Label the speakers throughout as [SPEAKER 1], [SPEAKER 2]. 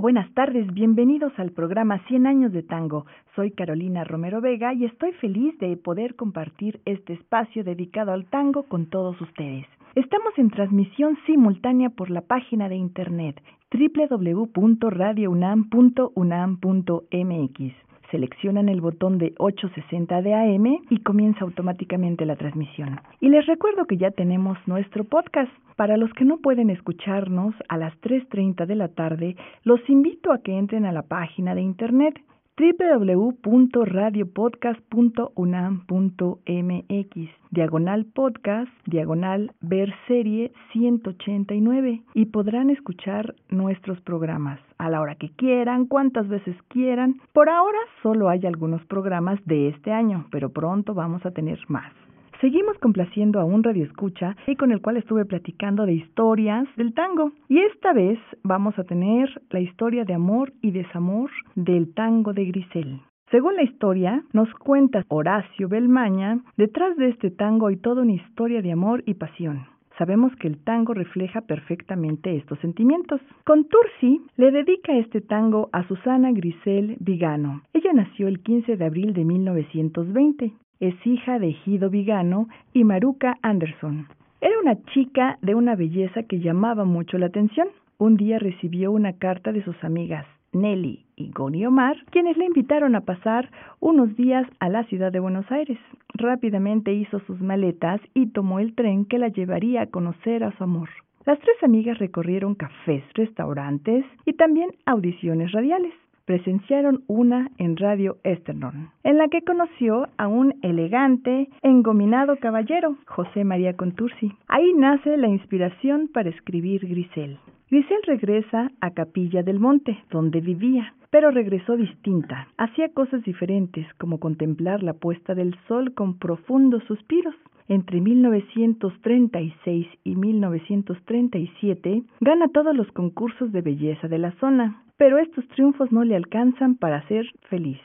[SPEAKER 1] Buenas tardes, bienvenidos al programa 100 años de tango. Soy Carolina Romero Vega y estoy feliz de poder compartir este espacio dedicado al tango con todos ustedes. Estamos en transmisión simultánea por la página de internet www.radiounam.unam.mx seleccionan el botón de 860 de AM y comienza automáticamente la transmisión. Y les recuerdo que ya tenemos nuestro podcast. Para los que no pueden escucharnos a las 3.30 de la tarde, los invito a que entren a la página de internet www.radiopodcast.unam.mx, diagonal podcast, diagonal ver serie 189 y podrán escuchar nuestros programas a la hora que quieran, cuantas veces quieran. Por ahora solo hay algunos programas de este año, pero pronto vamos a tener más. Seguimos complaciendo a un radioescucha y con el cual estuve platicando de historias del tango. Y esta vez vamos a tener la historia de amor y desamor del tango de Grisel. Según la historia, nos cuenta Horacio Belmaña, detrás de este tango hay toda una historia de amor y pasión. Sabemos que el tango refleja perfectamente estos sentimientos. Contursi le dedica este tango a Susana Grisel Vigano. Ella nació el 15 de abril de 1920 es hija de Gido Vigano y Maruca Anderson. Era una chica de una belleza que llamaba mucho la atención. Un día recibió una carta de sus amigas Nelly y Goni Omar, quienes le invitaron a pasar unos días a la ciudad de Buenos Aires. Rápidamente hizo sus maletas y tomó el tren que la llevaría a conocer a su amor. Las tres amigas recorrieron cafés, restaurantes y también audiciones radiales presenciaron una en Radio Esternon, en la que conoció a un elegante, engominado caballero, José María Contursi. Ahí nace la inspiración para escribir Grisel. Grisel regresa a Capilla del Monte, donde vivía, pero regresó distinta. Hacía cosas diferentes, como contemplar la puesta del sol con profundos suspiros. Entre 1936 y 1937 gana todos los concursos de belleza de la zona, pero estos triunfos no le alcanzan para ser feliz.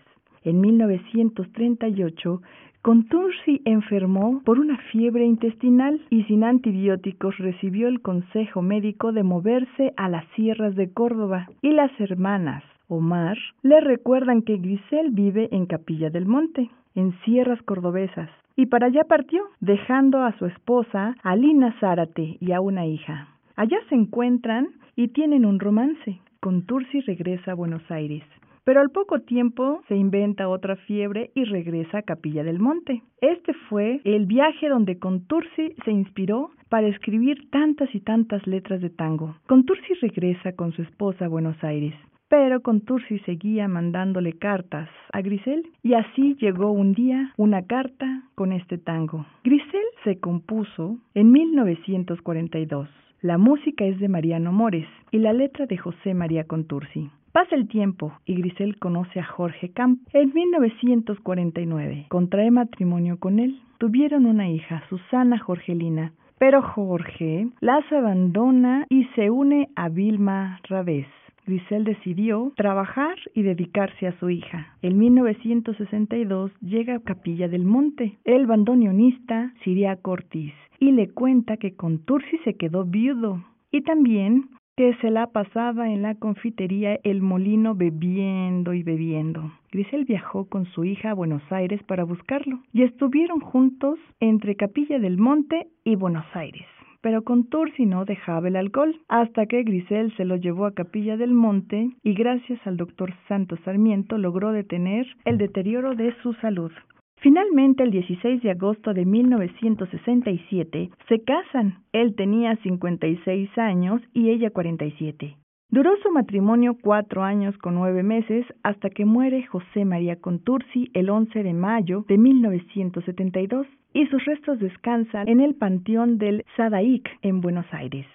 [SPEAKER 1] En 1938, Contursi enfermó por una fiebre intestinal y sin antibióticos recibió el consejo médico de moverse a las sierras de Córdoba y las hermanas Omar le recuerdan que Grisel vive en Capilla del Monte, en sierras cordobesas, y para allá partió, dejando a su esposa, Alina Zárate, y a una hija. Allá se encuentran y tienen un romance. Contursi regresa a Buenos Aires. Pero al poco tiempo se inventa otra fiebre y regresa a Capilla del Monte. Este fue el viaje donde Contursi se inspiró para escribir tantas y tantas letras de tango. Contursi regresa con su esposa a Buenos Aires pero Contursi seguía mandándole cartas a Grisel y así llegó un día una carta con este tango. Grisel se compuso en 1942. La música es de Mariano Mores y la letra de José María Contursi. Pasa el tiempo y Grisel conoce a Jorge Camp. En 1949 contrae matrimonio con él. Tuvieron una hija, Susana Jorgelina, pero Jorge las abandona y se une a Vilma Ravés. Grisel decidió trabajar y dedicarse a su hija. En 1962 llega a Capilla del Monte el bandoneonista Siria Ortiz y le cuenta que con Tursi se quedó viudo y también que se la pasaba en la confitería El Molino bebiendo y bebiendo. Grisel viajó con su hija a Buenos Aires para buscarlo y estuvieron juntos entre Capilla del Monte y Buenos Aires pero con Tursi no dejaba el alcohol, hasta que Grisel se lo llevó a Capilla del Monte y gracias al doctor Santos Sarmiento logró detener el deterioro de su salud.
[SPEAKER 2] Finalmente, el 16 de agosto de 1967, se casan. Él tenía 56 años y ella 47. Duró su matrimonio cuatro años con nueve meses hasta que muere José María Contursi el 11 de mayo de 1972 y sus restos descansan en el Panteón del Sadaic en Buenos Aires.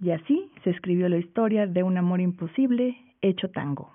[SPEAKER 2] Y así se escribió la historia de un amor imposible hecho tango.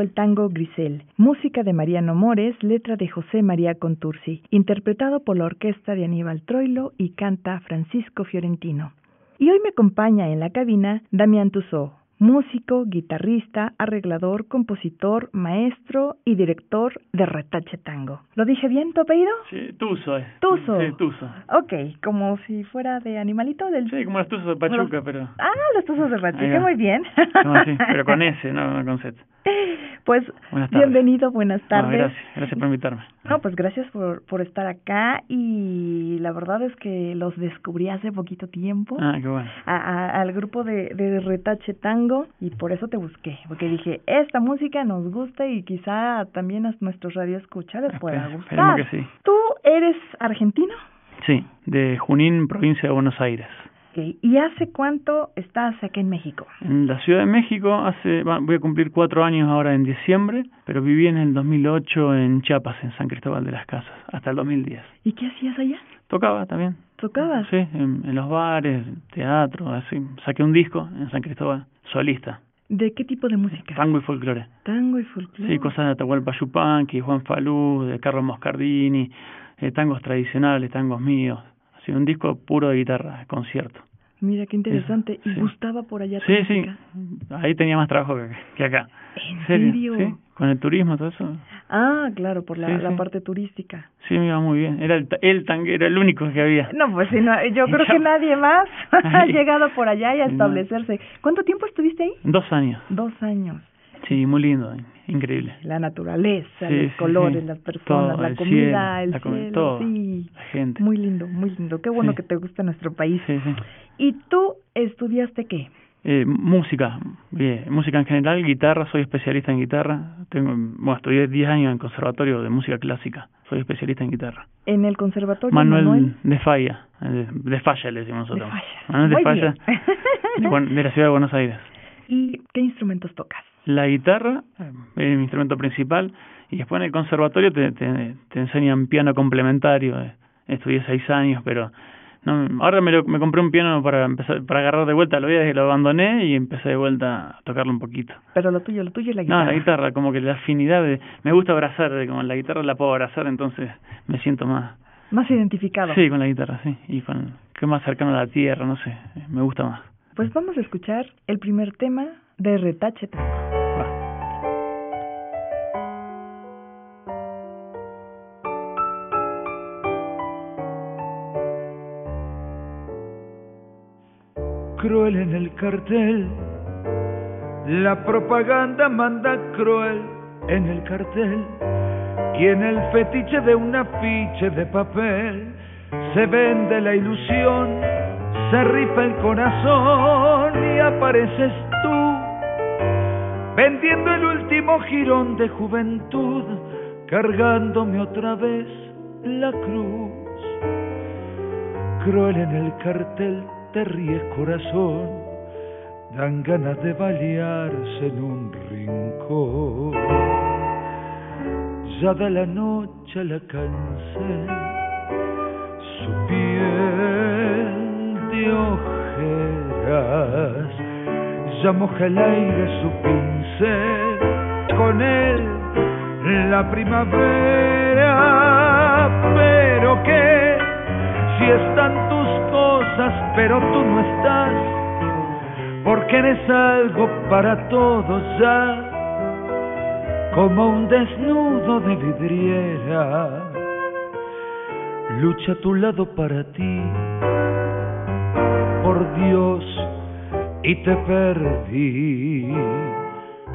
[SPEAKER 2] El tango Grisel, música de Mariano Mores, letra de José María Contursi, interpretado por la orquesta de Aníbal Troilo y canta Francisco Fiorentino. Y hoy me acompaña en la cabina Damián Tussaud, músico, guitarrista, arreglador, compositor, maestro y director de Retache Tango. ¿Lo dije bien tu apellido?
[SPEAKER 3] Sí, Tuso.
[SPEAKER 2] Tuso.
[SPEAKER 3] Sí, Tuso.
[SPEAKER 2] Ok, como si fuera de animalito del...
[SPEAKER 3] Sí, como los Tuzos de Pachuca, pero...
[SPEAKER 2] Ah, los Tuzos de Pachuca, muy bien.
[SPEAKER 3] No, sí, pero con S, no con Z.
[SPEAKER 2] Pues bienvenido, buenas tardes.
[SPEAKER 3] gracias, gracias por invitarme.
[SPEAKER 2] No, pues gracias por, por estar acá y la verdad es que los descubrí hace poquito tiempo.
[SPEAKER 3] Ah, qué bueno.
[SPEAKER 2] al grupo de, de Retache Tango y por eso te busqué, porque dije, esta música nos gusta y quizá también a nuestros radioescuchas les pueda gustar.
[SPEAKER 3] que sí.
[SPEAKER 2] ¿Tú eres argentino?
[SPEAKER 3] Sí, de Junín, provincia de Buenos Aires.
[SPEAKER 2] ¿Y hace cuánto estás aquí en México?
[SPEAKER 3] En la Ciudad de México hace voy a cumplir cuatro años ahora en diciembre, pero viví en el 2008 en Chiapas, en San Cristóbal de las Casas, hasta el 2010.
[SPEAKER 2] ¿Y qué hacías allá?
[SPEAKER 3] Tocaba también,
[SPEAKER 1] ¿Tocabas?
[SPEAKER 3] Sí, en, en los bares, teatro, así. Saqué un disco en San Cristóbal, solista.
[SPEAKER 1] ¿De qué tipo de música?
[SPEAKER 3] Tango y folclore.
[SPEAKER 1] Tango y folclore.
[SPEAKER 3] Sí, cosas de Atahualpa Yupanqui, Juan Falú, de Carlos Moscardini, eh, tangos tradicionales, tangos míos. Así, un disco puro de guitarra, concierto.
[SPEAKER 1] Mira, qué interesante.
[SPEAKER 3] Eso,
[SPEAKER 1] ¿Y
[SPEAKER 3] sí.
[SPEAKER 1] gustaba por allá
[SPEAKER 3] Sí, sí,
[SPEAKER 1] música?
[SPEAKER 3] ahí tenía más trabajo que, que acá.
[SPEAKER 1] ¿En
[SPEAKER 3] serio? Sí, con el turismo, todo eso.
[SPEAKER 1] Ah, claro, por la,
[SPEAKER 3] Sí,
[SPEAKER 1] la
[SPEAKER 3] sí.
[SPEAKER 1] parte turística.
[SPEAKER 3] Sí, me iba muy bien. Era el, el tangue, era el único que había.
[SPEAKER 1] No, pues sí, no, yo creo que nadie más ha llegado por allá y a establecerse. ¿Cuánto tiempo estuviste ahí?
[SPEAKER 3] Dos años.
[SPEAKER 1] Dos años.
[SPEAKER 3] Sí, muy lindo, increíble.
[SPEAKER 1] La naturaleza,
[SPEAKER 3] Sí,
[SPEAKER 1] los colores,
[SPEAKER 3] sí.
[SPEAKER 1] las personas,
[SPEAKER 3] Todo,
[SPEAKER 1] la
[SPEAKER 3] el
[SPEAKER 1] comida,
[SPEAKER 3] cielo,
[SPEAKER 1] el
[SPEAKER 3] la
[SPEAKER 1] cielo,
[SPEAKER 3] todo.
[SPEAKER 1] sí.
[SPEAKER 3] La gente.
[SPEAKER 1] Muy lindo, muy lindo. Qué bueno que te gusta nuestro país. ¿Y tú estudiaste qué?
[SPEAKER 3] Eh, música, bien, música en general, guitarra, soy especialista en guitarra. Tengo, bueno, estudié 10 años en conservatorio de música clásica. Soy especialista en guitarra.
[SPEAKER 1] En el conservatorio
[SPEAKER 3] Manuel, de Falla, eh, de Falla le decimos
[SPEAKER 1] de
[SPEAKER 3] nosotros.
[SPEAKER 1] Falla.
[SPEAKER 3] Manuel de
[SPEAKER 1] Muy
[SPEAKER 3] Falla,
[SPEAKER 1] bien.
[SPEAKER 3] de, Buen- de la ciudad de Buenos Aires.
[SPEAKER 1] ¿Y qué instrumentos tocas?
[SPEAKER 3] La guitarra eh, es mi instrumento principal y después en el conservatorio te, te, te enseñan piano complementario. eh. Estudié seis años, pero no, ahora me, lo, me compré un piano para empezar para agarrar de vuelta. Lo que lo abandoné y empecé de vuelta a tocarlo un poquito.
[SPEAKER 1] Pero lo tuyo, lo tuyo es la
[SPEAKER 3] No,
[SPEAKER 1] guitarra.
[SPEAKER 3] la guitarra, como que la afinidad de... Me gusta abrazar, de como la guitarra la puedo abrazar, entonces me siento más...
[SPEAKER 1] Más identificado.
[SPEAKER 3] Sí, con la guitarra, sí. Y con... que más cercano a la tierra, no sé. Me gusta más.
[SPEAKER 1] Pues vamos a escuchar el primer tema de Retache
[SPEAKER 4] cruel en el cartel. La propaganda manda cruel en el cartel. Y en el fetiche de un afiche de papel se vende la ilusión, se rifa el corazón y apareces vendiendo el último jirón de juventud, cargándome otra vez la cruz. Cruel en el cartel te ríes corazón, dan ganas de balearse en un rincón. Ya da la noche la cansé, su piel de ojeras, ya moja el aire su pincel, con él la primavera, pero que si están tus cosas, pero tú no estás, porque eres algo para todos ya, como un desnudo de vidriera. Lucha a tu lado para ti, por Dios, y te perdí.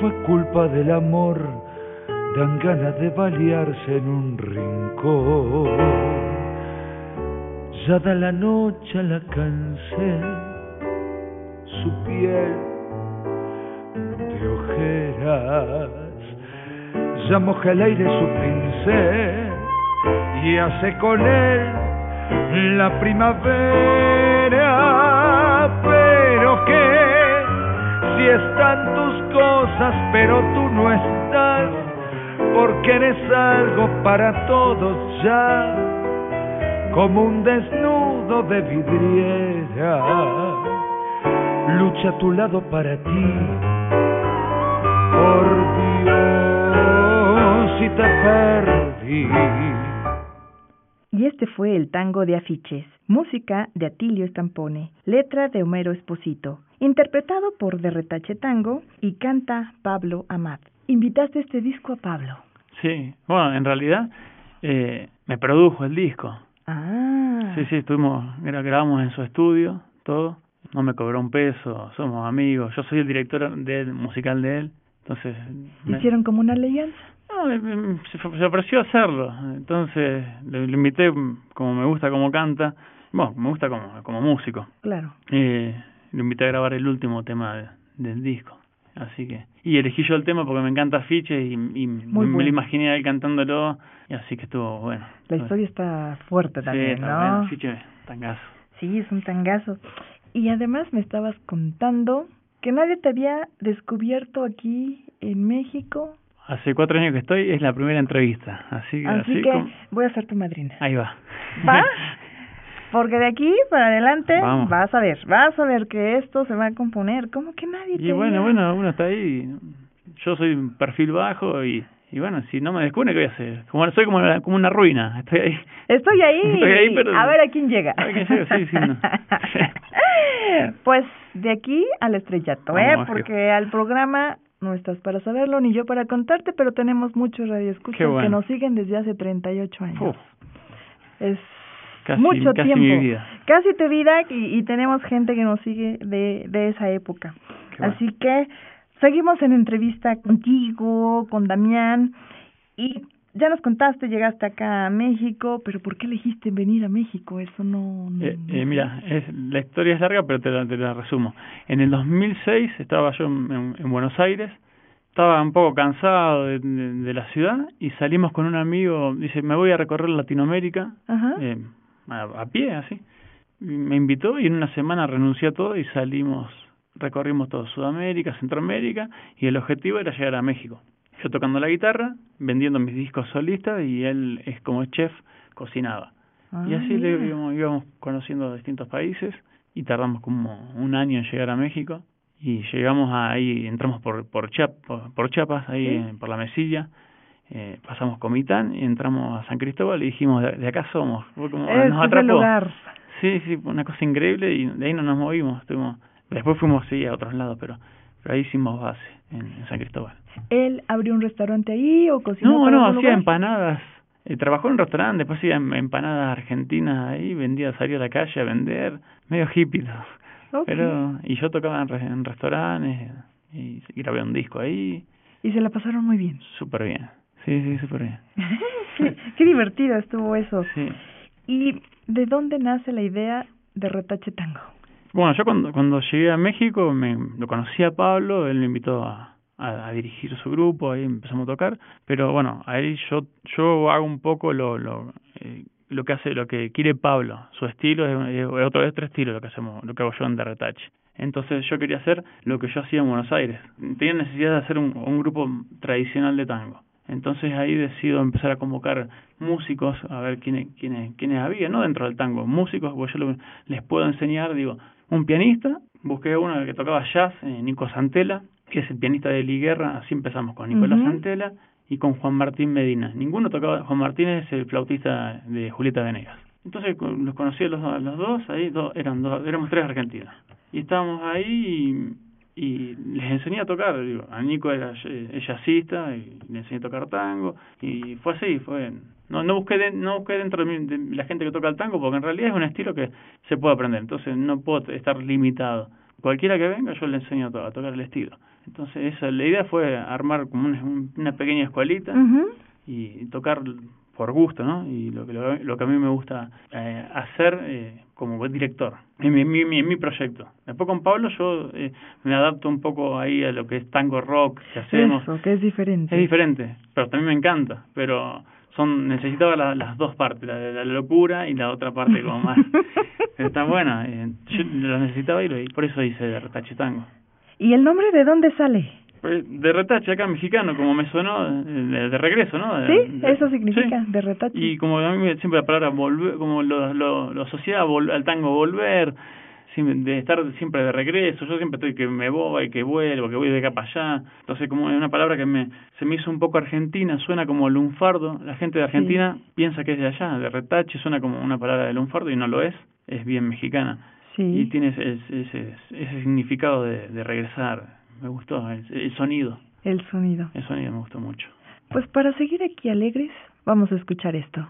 [SPEAKER 4] fue culpa del amor, dan ganas de balearse en un rincón. Ya da la noche la cansé, su piel de ojeras, ya moja el aire su pincel y hace con él la primavera, están tus cosas, pero tú no estás, porque eres algo para todos ya como un desnudo de vidriera. Lucha a tu lado para ti, por Dios, si te perdí.
[SPEAKER 1] Y este fue el tango de afiches, música de Atilio Stampone, letra de Homero Esposito, interpretado por De Retache Tango y canta Pablo Amat. Invitaste este disco a Pablo.
[SPEAKER 3] Sí, bueno, en realidad eh, me produjo el disco.
[SPEAKER 1] Ah.
[SPEAKER 3] Sí, sí, estuvimos, gra- grabamos en su estudio, todo. No me cobró un peso, somos amigos. Yo soy el director del musical de él, entonces... me-
[SPEAKER 1] Hicieron como una alianza.
[SPEAKER 3] No, se, ofreció hacerlo, entonces lo, invité como me gusta como canta bueno, me gusta como, como músico.
[SPEAKER 5] Claro.
[SPEAKER 3] Eh, lo invité a grabar el último tema de- del disco. Así que, y elegí yo el tema porque me encanta Fiche y, y me, me lo imaginé a él cantándolo, y así que estuvo bueno.
[SPEAKER 5] La historia está fuerte
[SPEAKER 3] Sí,
[SPEAKER 5] también,
[SPEAKER 3] está
[SPEAKER 5] ¿no?
[SPEAKER 3] bueno, Fiche, tangazo.
[SPEAKER 5] Sí, es un tangazo. Y además me estabas contando que nadie te había descubierto aquí en México.
[SPEAKER 3] Hace cuatro años que estoy, es la primera entrevista, así, que-
[SPEAKER 5] Así
[SPEAKER 3] así
[SPEAKER 5] que
[SPEAKER 3] como-
[SPEAKER 5] voy a ser tu madrina.
[SPEAKER 3] ahí va.
[SPEAKER 5] ¿Va? Porque de aquí para adelante
[SPEAKER 3] Vamos.
[SPEAKER 5] vas a ver, vas a ver que esto se va a componer. ¿Cómo que nadie
[SPEAKER 3] Y bueno, bueno, uno está ahí. Yo soy un perfil bajo y, y bueno, si no me descubre, ¿qué voy a hacer? Como, soy como, una- como una ruina. Estoy ahí.
[SPEAKER 5] Estoy ahí.
[SPEAKER 3] Estoy ahí, pero-
[SPEAKER 5] A ver a quién llega.
[SPEAKER 3] A ver quién llega, sí, sí, no.
[SPEAKER 5] pues de aquí al estrellato, ¿eh?
[SPEAKER 3] Vamos,
[SPEAKER 5] Porque al programa no estás para saberlo ni yo para contarte, pero tenemos muchos radioescuchas
[SPEAKER 3] bueno.
[SPEAKER 5] que nos siguen desde hace 38 años.
[SPEAKER 3] Uf,
[SPEAKER 5] Es
[SPEAKER 3] Casi-
[SPEAKER 5] mucho
[SPEAKER 3] casi
[SPEAKER 5] tiempo.
[SPEAKER 3] mi vida.
[SPEAKER 5] Casi tu vida y, y tenemos gente que nos sigue de, de esa época.
[SPEAKER 3] Qué bueno.
[SPEAKER 5] Así que seguimos en entrevista contigo, con Damián y ya nos contaste, llegaste acá a México, pero ¿por qué elegiste venir a México? Eso no... no-
[SPEAKER 3] Eh, eh, mira, es, la historia es larga, pero te la, te la resumo. En el 2006 estaba yo en, en- en Buenos Aires, estaba un poco cansado de, de- de la ciudad y salimos con un amigo, dice, me voy a recorrer Latinoamérica
[SPEAKER 5] Ajá.
[SPEAKER 3] eh, a, a pie, así. Me invitó y en una semana renuncié a todo y salimos, recorrimos todo Sudamérica, Centroamérica y el objetivo era llegar a México. Yo tocando la guitarra, vendiendo mis discos solistas y él es como chef, cocinaba.
[SPEAKER 5] Ah,
[SPEAKER 3] Y así le íbamos, íbamos conociendo distintos países y tardamos como un año en llegar a México y llegamos ahí, entramos por por, Chiap, por, por Chiapas, ahí
[SPEAKER 5] Sí.
[SPEAKER 3] por la Mesilla, eh, pasamos Comitán y entramos a San Cristóbal y dijimos, de, acá somos, Fue como, nos
[SPEAKER 5] es el
[SPEAKER 3] atrapó.
[SPEAKER 5] lugar.
[SPEAKER 3] Sí, sí, una cosa increíble y de ahí no nos movimos, estuvimos, después fuimos sí, a otros lados, pero, pero ahí hicimos base en, en San Cristóbal.
[SPEAKER 5] ¿Él abrió un restaurante ahí o cocinó
[SPEAKER 3] No,
[SPEAKER 5] para
[SPEAKER 3] no, hacía
[SPEAKER 5] lugar?
[SPEAKER 3] empanadas. Eh, trabajó en un restaurante, después hacía em- empanadas argentinas ahí, vendía, salía a la calle a vender, medio hippie. Pero, y yo tocaba en, en restaurantes y, y grabé un disco ahí,
[SPEAKER 5] Y se la pasaron muy bien.
[SPEAKER 3] súper bien. Sí, sí, súper bien.
[SPEAKER 5] qué, qué divertido estuvo eso.
[SPEAKER 3] Sí.
[SPEAKER 5] ¿Y de dónde nace la idea de Retache Tango?
[SPEAKER 3] Bueno, yo cuando, cuando llegué a México me, lo conocí a Pablo, él me invitó a, a, a dirigir su grupo, ahí empezamos a tocar, pero bueno, ahí yo yo hago un poco lo lo eh, lo que hace lo que quiere Pablo, su estilo es, es otro es otro estilo lo que hacemos, lo que hago yo en The Retache. Entonces yo quería hacer lo que yo hacía en Buenos Aires. Tenía necesidad de hacer un, un grupo tradicional de tango. Entonces ahí decido empezar a convocar músicos, a ver quiénes, quiénes, quiénes había, no dentro del tango, músicos, porque yo lo- les puedo enseñar, digo, un pianista, busqué uno que tocaba jazz, eh, Nico Santela, que es el pianista de Liguerra, así empezamos con Nicolás
[SPEAKER 5] Ujú.
[SPEAKER 3] Santela y con Juan Martín Medina. Ninguno tocaba, Juan Martín es el flautista de Julieta Venegas. Entonces los conocí a los, a los dos, ahí dos, eran dos, éramos tres argentinos. Y estábamos ahí y, les enseñé a tocar, digo, a Nico era es jazzista y le enseñé a tocar tango y fue así, fue no no busqué de- no busqué dentro de, mí- de la gente que toca el tango porque en realidad es un estilo que se puede aprender, entonces no puedo estar limitado. Cualquiera que venga yo le enseño a, to- a tocar el estilo. Entonces esa la idea fue armar como una, un- una pequeña escuelita y tocar por gusto, ¿no? Y lo que lo, lo que a mí me gusta eh, hacer eh, como buen director en mi, mi, mi, en mi proyecto. Después con Pablo yo eh, me adapto un poco ahí a lo que es tango rock que hacemos.
[SPEAKER 5] Eso, que es diferente.
[SPEAKER 3] Es diferente, pero también me encanta, pero son necesitaba la- las dos partes, la de la locura y la otra parte como más. Está buena, eh, yo lo necesitaba y, lo, y por eso hice de retache tango.
[SPEAKER 5] ¿Y el nombre de dónde sale?
[SPEAKER 3] Pues, De retache acá mexicano, como me sonó, de, de regreso, ¿no? De-
[SPEAKER 5] Sí,
[SPEAKER 3] de-
[SPEAKER 5] eso significa,
[SPEAKER 3] sí.
[SPEAKER 5] de retache.
[SPEAKER 3] Y como a mí siempre la palabra volver, como lo, lo, lo asociaba al tango volver, de estar siempre de regreso, yo siempre estoy que me voy, que vuelvo, que voy de acá para allá, entonces como es una palabra que me se me hizo un poco argentina, suena como lunfardo, la gente de Argentina piensa que es de allá, de retache suena como una palabra de lunfardo y no lo es, es bien mexicana y
[SPEAKER 5] Sí.
[SPEAKER 3] tiene ese, ese, ese significado de, de regresar, me gustó, el, el sonido,
[SPEAKER 5] El sonido.
[SPEAKER 3] el sonido me gustó mucho.
[SPEAKER 5] Pues para seguir aquí alegres, vamos a escuchar esto.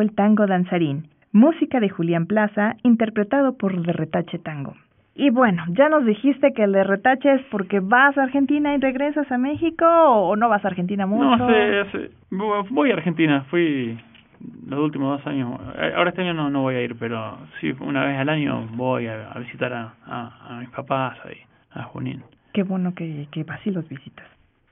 [SPEAKER 5] Fue el tango danzarín, música de Julián Plaza, interpretado por de Retache Tango. Y bueno, ya nos dijiste que el de Retache es porque vas a Argentina y regresas a México o no vas a Argentina mucho.
[SPEAKER 3] No, hace, hace, voy a Argentina, fui los últimos dos años. Eh, ahora este año no, no voy a ir, pero sí, una vez al año voy a, a visitar a, a, a mis papás ahí, a Junín.
[SPEAKER 5] Qué bueno que, que vas y los visitas.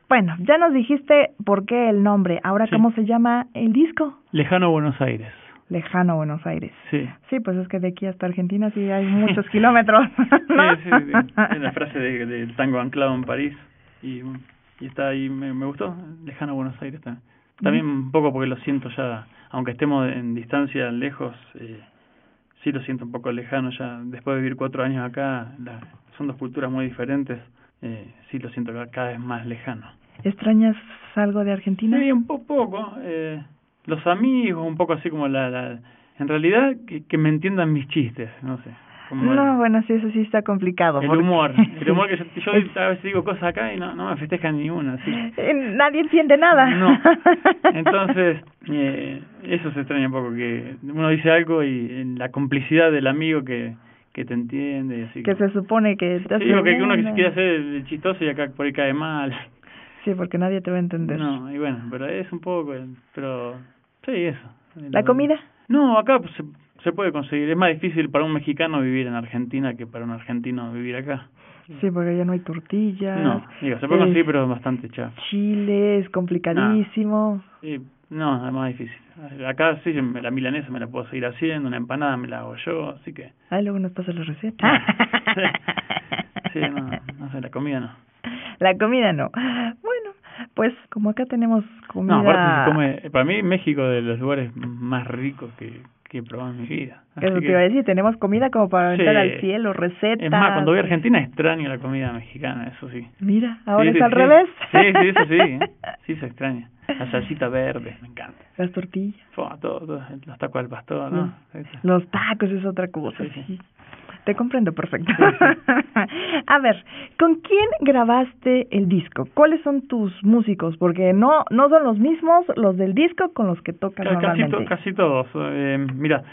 [SPEAKER 5] Bueno, ya nos dijiste por qué el nombre. Ahora,
[SPEAKER 3] Sí.
[SPEAKER 5] ¿cómo se llama el disco?
[SPEAKER 3] Lejano Buenos Aires.
[SPEAKER 5] Lejano Buenos Aires.
[SPEAKER 3] Sí.
[SPEAKER 5] Sí, pues es que de aquí hasta Argentina sí hay muchos kilómetros. ¿no?
[SPEAKER 3] Sí, sí, sí. La frase de- del tango anclado en París. Y, y está ahí, me, me gustó. Lejano Buenos Aires también. También un poco porque lo siento ya, aunque estemos en distancia lejos, eh, sí lo siento un poco lejano ya. Después de vivir cuatro años acá, la, son dos culturas muy diferentes. Eh, sí lo siento ca- cada vez más lejano.
[SPEAKER 5] ¿Extrañas algo de Argentina?
[SPEAKER 3] Sí, un po- poco. Eh, los amigos, un poco así como la... la en realidad, que, que me entiendan mis chistes, no sé. Como
[SPEAKER 5] No,
[SPEAKER 3] el-
[SPEAKER 5] bueno, sí, eso sí está complicado.
[SPEAKER 3] el
[SPEAKER 5] porque-
[SPEAKER 3] humor, el humor que yo, yo
[SPEAKER 5] Es-
[SPEAKER 3] a veces digo cosas acá y no, no me festejan ni una, sí.
[SPEAKER 5] Eh, Nadie entiende nada.
[SPEAKER 3] No. Entonces, eh, eso se extraña un poco, que uno dice algo y eh, la complicidad del amigo que, que te entiende, así
[SPEAKER 5] que se supone que te
[SPEAKER 3] Sí, digo que uno que se
[SPEAKER 5] hace
[SPEAKER 3] quiere hacer el chistoso y acá por ahí cae mal.
[SPEAKER 5] Sí, porque nadie te va a entender.
[SPEAKER 3] No, y bueno, pero es un poco, pero sí, eso.
[SPEAKER 5] ¿La comida?
[SPEAKER 3] No, acá pues, se, se puede conseguir. Es más difícil para un mexicano vivir en Argentina que para un argentino vivir acá.
[SPEAKER 5] Sí, porque ya no hay tortillas.
[SPEAKER 3] No, digo, se puede conseguir, pero es bastante chafa.
[SPEAKER 5] Chile es complicadísimo.
[SPEAKER 3] Sí, no, es más difícil. Acá sí, la milanesa me la puedo seguir haciendo, una empanada me la hago yo, así que...
[SPEAKER 5] Ah, luego nos pasa la receta.
[SPEAKER 3] Sí, no, no sé, la comida no.
[SPEAKER 5] La comida no. Bueno, pues como acá tenemos comida...
[SPEAKER 3] No, aparte se come, para mí México de los lugares más ricos que, que he probado en mi vida. Así
[SPEAKER 5] Eso te
[SPEAKER 3] que-
[SPEAKER 5] iba a decir, tenemos comida como para aventar
[SPEAKER 3] Sí.
[SPEAKER 5] al cielo, recetas.
[SPEAKER 3] Es más, cuando voy a Argentina extraño la comida mexicana, eso sí.
[SPEAKER 5] Mira, ahora
[SPEAKER 3] Sí,
[SPEAKER 5] es
[SPEAKER 3] sí,
[SPEAKER 5] al revés.
[SPEAKER 3] Sí, sí, eso sí, ¿eh? sí se extraña. La salsita verde, me encanta.
[SPEAKER 5] Las tortillas.
[SPEAKER 3] Fua, todo, todo, los tacos al pastor, ¿no? Está.
[SPEAKER 5] Los tacos es otra cosa,
[SPEAKER 3] sí.
[SPEAKER 5] Te comprendo perfecto. A ver, ¿con quién grabaste el disco? ¿Cuáles son tus músicos? Porque no no son los mismos los del disco con los que tocas
[SPEAKER 3] Ca- Casi,
[SPEAKER 5] normalmente.
[SPEAKER 3] to- casi todos. Eh, mira,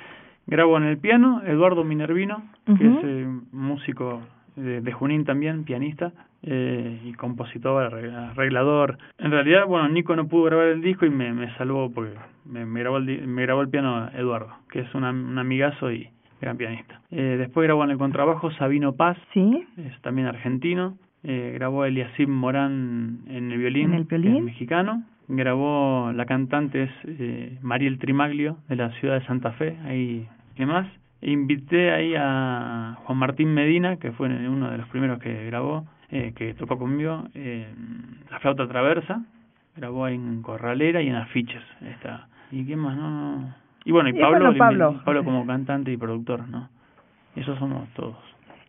[SPEAKER 3] grabo en el piano Eduardo Minervino, que es eh, músico de, de Junín también, pianista eh, y compositor, arre- arreglador. En realidad, bueno, Nico no pudo grabar el disco y me, me salvó porque me, me, grabó el, me grabó el piano Eduardo, que es una, un amigazo y gran pianista. Eh, después grabó en el contrabajo Sabino Paz,
[SPEAKER 5] Sí,
[SPEAKER 3] es también argentino. Eh, grabó Eliasim Morán en el violín,
[SPEAKER 5] En el
[SPEAKER 3] que es
[SPEAKER 5] violín.
[SPEAKER 3] mexicano. Grabó, la cantante es eh, Mariel Trimaglio, de la ciudad de Santa Fe, ahí, ¿qué más? Invité ahí a Juan Martín Medina, que fue uno de los primeros que grabó, eh, que tocó conmigo, la flauta traversa, grabó ahí en Corralera y en Afiches. Está. ¿Y qué más? No, no. Y bueno, y
[SPEAKER 5] Y
[SPEAKER 3] Pablo,
[SPEAKER 5] bueno, Pablo.
[SPEAKER 3] Pablo como cantante y productor, ¿no? Esos somos todos.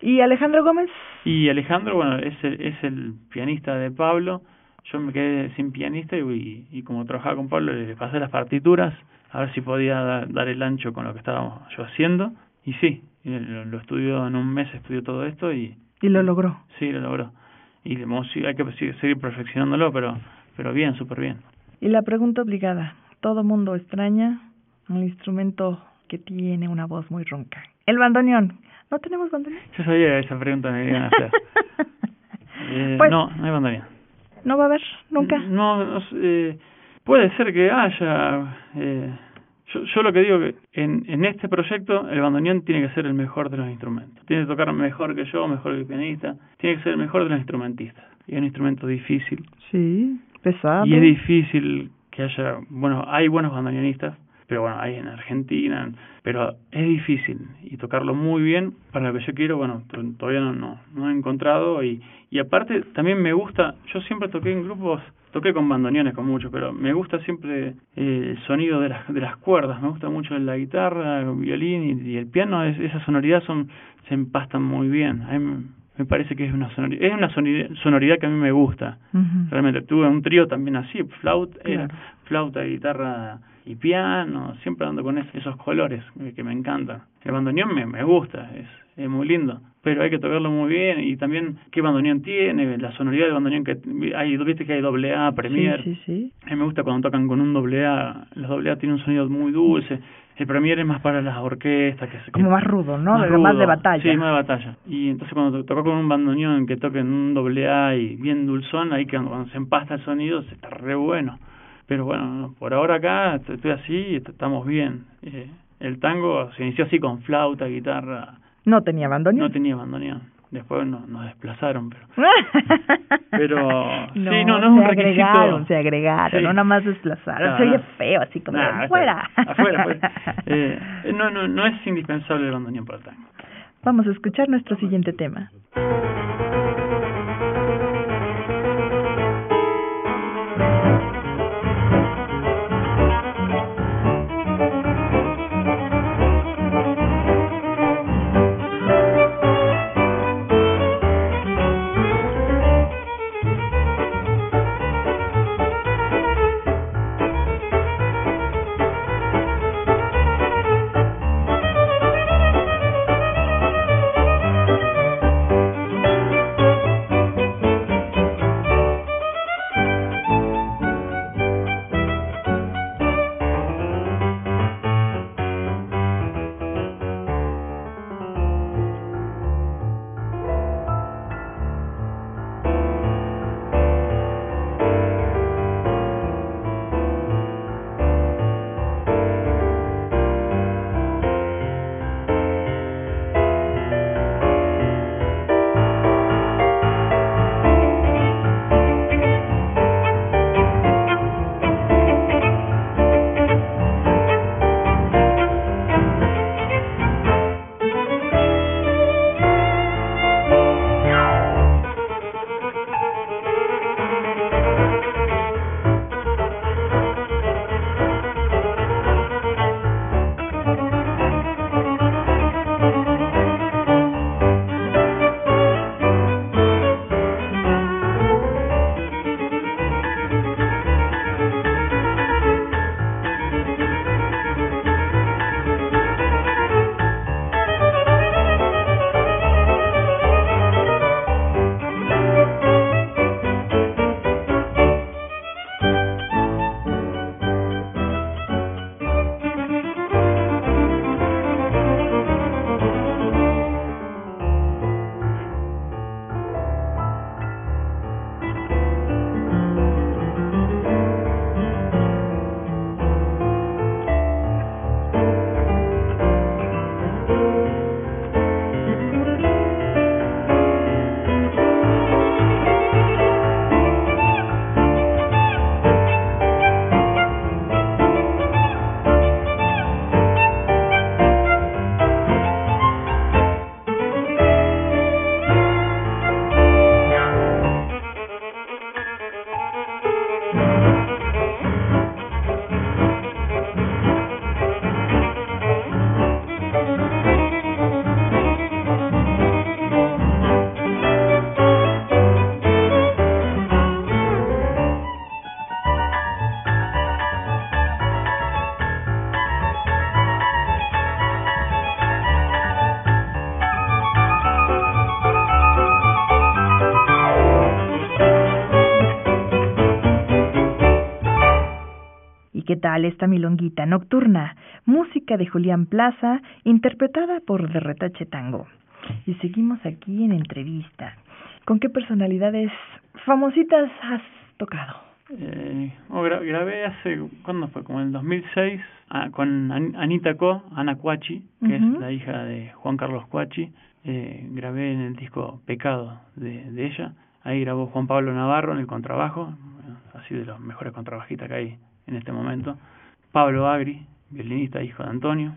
[SPEAKER 5] ¿Y Alejandro Gómez?
[SPEAKER 3] Y Alejandro, bueno, es el, es el pianista de Pablo. Yo me quedé sin pianista y, y como trabajaba con Pablo le pasé las partituras a ver si podía da- dar el ancho con lo que estábamos yo haciendo. Y sí, lo, lo estudió en un mes, estudió todo esto y
[SPEAKER 5] Y lo logró.
[SPEAKER 3] sí, lo logró. Y hay que seguir- seguir perfeccionándolo, pero pero bien, súper bien.
[SPEAKER 5] Y la pregunta obligada. Todo mundo extraña un instrumento que tiene una voz muy ronca. El bandoneón. ¿No tenemos bandoneón?
[SPEAKER 3] Yo sabía que esa pregunta me iban a hacer. Eh,
[SPEAKER 5] Pues-
[SPEAKER 3] no, no hay bandoneón.
[SPEAKER 5] ¿No va a haber? ¿Nunca?
[SPEAKER 3] No, no sé, eh, puede ser que haya. Eh, yo, yo lo que digo que en, en este proyecto el bandoneón tiene que ser el mejor de los instrumentos. Tiene que tocar mejor que yo, mejor que el pianista. Tiene que ser el mejor de los instrumentistas. Y es un instrumento difícil.
[SPEAKER 5] Sí, pesado.
[SPEAKER 3] Y es difícil que haya. Bueno, hay buenos bandoneonistas, pero bueno, hay en Argentina. Pero es difícil. Y tocarlo muy bien para lo que yo quiero, bueno, to- todavía no, no, no he encontrado. Y, y aparte, también me gusta. Yo siempre toqué en grupos. Toqué con bandoneones con muchos, pero me gusta siempre eh, el sonido de las, de las cuerdas. Me gusta mucho la guitarra, el violín y, y el piano. Es, esa sonoridad son se empastan muy bien. A mí me, parece que es una sonoridad, es una sonoridad, sonoridad que a mí me gusta. Realmente tuve un trío también así, flauta, era
[SPEAKER 5] Claro.
[SPEAKER 3] flauta, guitarra y piano, siempre dando con es- esos colores que me encantan. El bandoneón me, me gusta, es, es muy lindo, pero hay que tocarlo muy bien y también qué bandoneón tiene, la sonoridad de bandoneón que hay, viste que hay doble A, Premier.
[SPEAKER 5] Sí, sí, sí.
[SPEAKER 3] A mí me gusta cuando tocan con un doble A, los doble A tienen un sonido muy dulce. El Premier es más para las orquestas, que
[SPEAKER 5] como más rudo, ¿no? Más,
[SPEAKER 3] rudo.
[SPEAKER 5] de batalla.
[SPEAKER 3] Sí, más de batalla. Y entonces cuando tocó con un bandoneón que toque en un doble A y bien dulzón, ahí que cuando se empasta el sonido se está re bueno. Pero bueno, por ahora acá estoy así y estamos bien. Eh, el tango se inició así con flauta, guitarra.
[SPEAKER 5] No tenía bandoneón.
[SPEAKER 3] No tenía bandoneón. Después nos, nos desplazaron, pero. pero.
[SPEAKER 5] no,
[SPEAKER 3] sí, no, no es un
[SPEAKER 5] se
[SPEAKER 3] requisito.
[SPEAKER 5] agregaron, se agregaron,
[SPEAKER 3] Sí.
[SPEAKER 5] no nada más desplazaron. Se oye feo, así como
[SPEAKER 3] Nah,
[SPEAKER 5] de fuera.
[SPEAKER 3] Afuera, pues. Eh, no, no, no es indispensable el bandoneón para el tango.
[SPEAKER 5] Vamos a escuchar nuestro siguiente tema. ¿Qué tal esta milonguita nocturna? Música de Julián Plaza, interpretada por De Retache Tango. Y seguimos aquí en entrevista. ¿Con qué personalidades famositas has tocado?
[SPEAKER 3] Eh, oh, gra- grabé hace, ¿cuándo fue? Como en el 2006, ah, con An- Anita Co, Ana Cuachi, que es la hija de Juan Carlos Cuachi. Eh, grabé en el disco Pecado de, de ella. Ahí grabó Juan Pablo Navarro en el contrabajo, así de los mejores contrabajistas que hay en este momento. Pablo Agri, violinista, hijo de Antonio.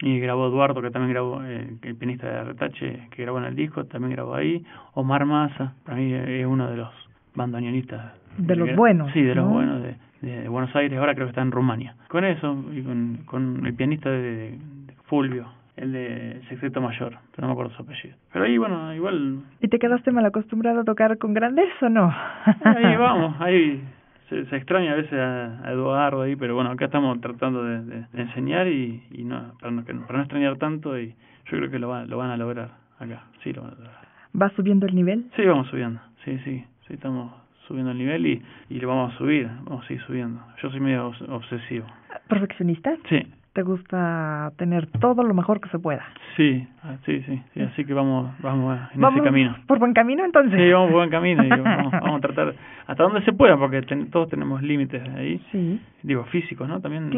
[SPEAKER 3] Y grabó Eduardo, que también grabó, eh, el pianista de Retache, que grabó en el disco, también grabó ahí. Omar Maza, para mí es uno de los bandoneonistas.
[SPEAKER 5] De los buenos,
[SPEAKER 3] Sí, de los
[SPEAKER 5] ¿no?
[SPEAKER 3] buenos de, de Buenos Aires, ahora creo que está en Rumania. Con eso, y con, con el pianista de, de Fulvio, el de Sexteto Mayor, pero no me acuerdo su apellido. Pero ahí, bueno, igual,
[SPEAKER 5] ¿Y te quedaste mal acostumbrado a tocar con grandes o no?
[SPEAKER 3] ahí vamos, ahí se, se extraña a veces a, a Eduardo ahí, pero bueno, acá estamos tratando de, de, de enseñar y, y no, para no, para no extrañar tanto y yo creo que lo, va, lo van a lograr acá, sí lo van a lograr.
[SPEAKER 5] ¿Vas subiendo el nivel?
[SPEAKER 3] Sí, vamos subiendo, sí, sí, sí, estamos subiendo el nivel y, y lo vamos a subir, vamos a seguir subiendo. Yo soy medio obs- obsesivo.
[SPEAKER 5] ¿Perfeccionista?
[SPEAKER 3] Sí,
[SPEAKER 5] ¿Te gusta tener todo lo mejor que se pueda?
[SPEAKER 3] sí, ah, sí, sí, sí, así que vamos, vamos en
[SPEAKER 5] ¿Vamos
[SPEAKER 3] ese camino.
[SPEAKER 5] ¿Por buen camino entonces?
[SPEAKER 3] Sí, vamos por buen camino vamos, vamos a tratar hasta donde se pueda, porque ten- todos tenemos límites ahí,
[SPEAKER 5] Sí.
[SPEAKER 3] digo, físicos, ¿no? También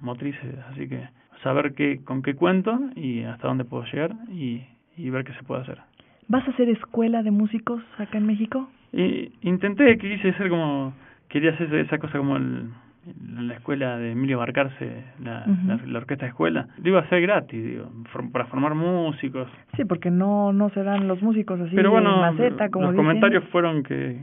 [SPEAKER 3] motrices, así que saber qué, con qué cuento y hasta dónde puedo llegar y, y ver qué se puede hacer.
[SPEAKER 5] ¿Vas a hacer escuela de músicos acá en México?
[SPEAKER 3] Y intenté, quise ser como, quería hacer esa cosa como el, en la escuela de Emilio Barcarce, la, la, la orquesta de escuela. Lo iba a hacer gratis, digo, for- para formar músicos.
[SPEAKER 5] Sí, porque no no se dan los músicos así
[SPEAKER 3] Pero bueno,
[SPEAKER 5] de maceta, como
[SPEAKER 3] los
[SPEAKER 5] dicen.
[SPEAKER 3] comentarios fueron que,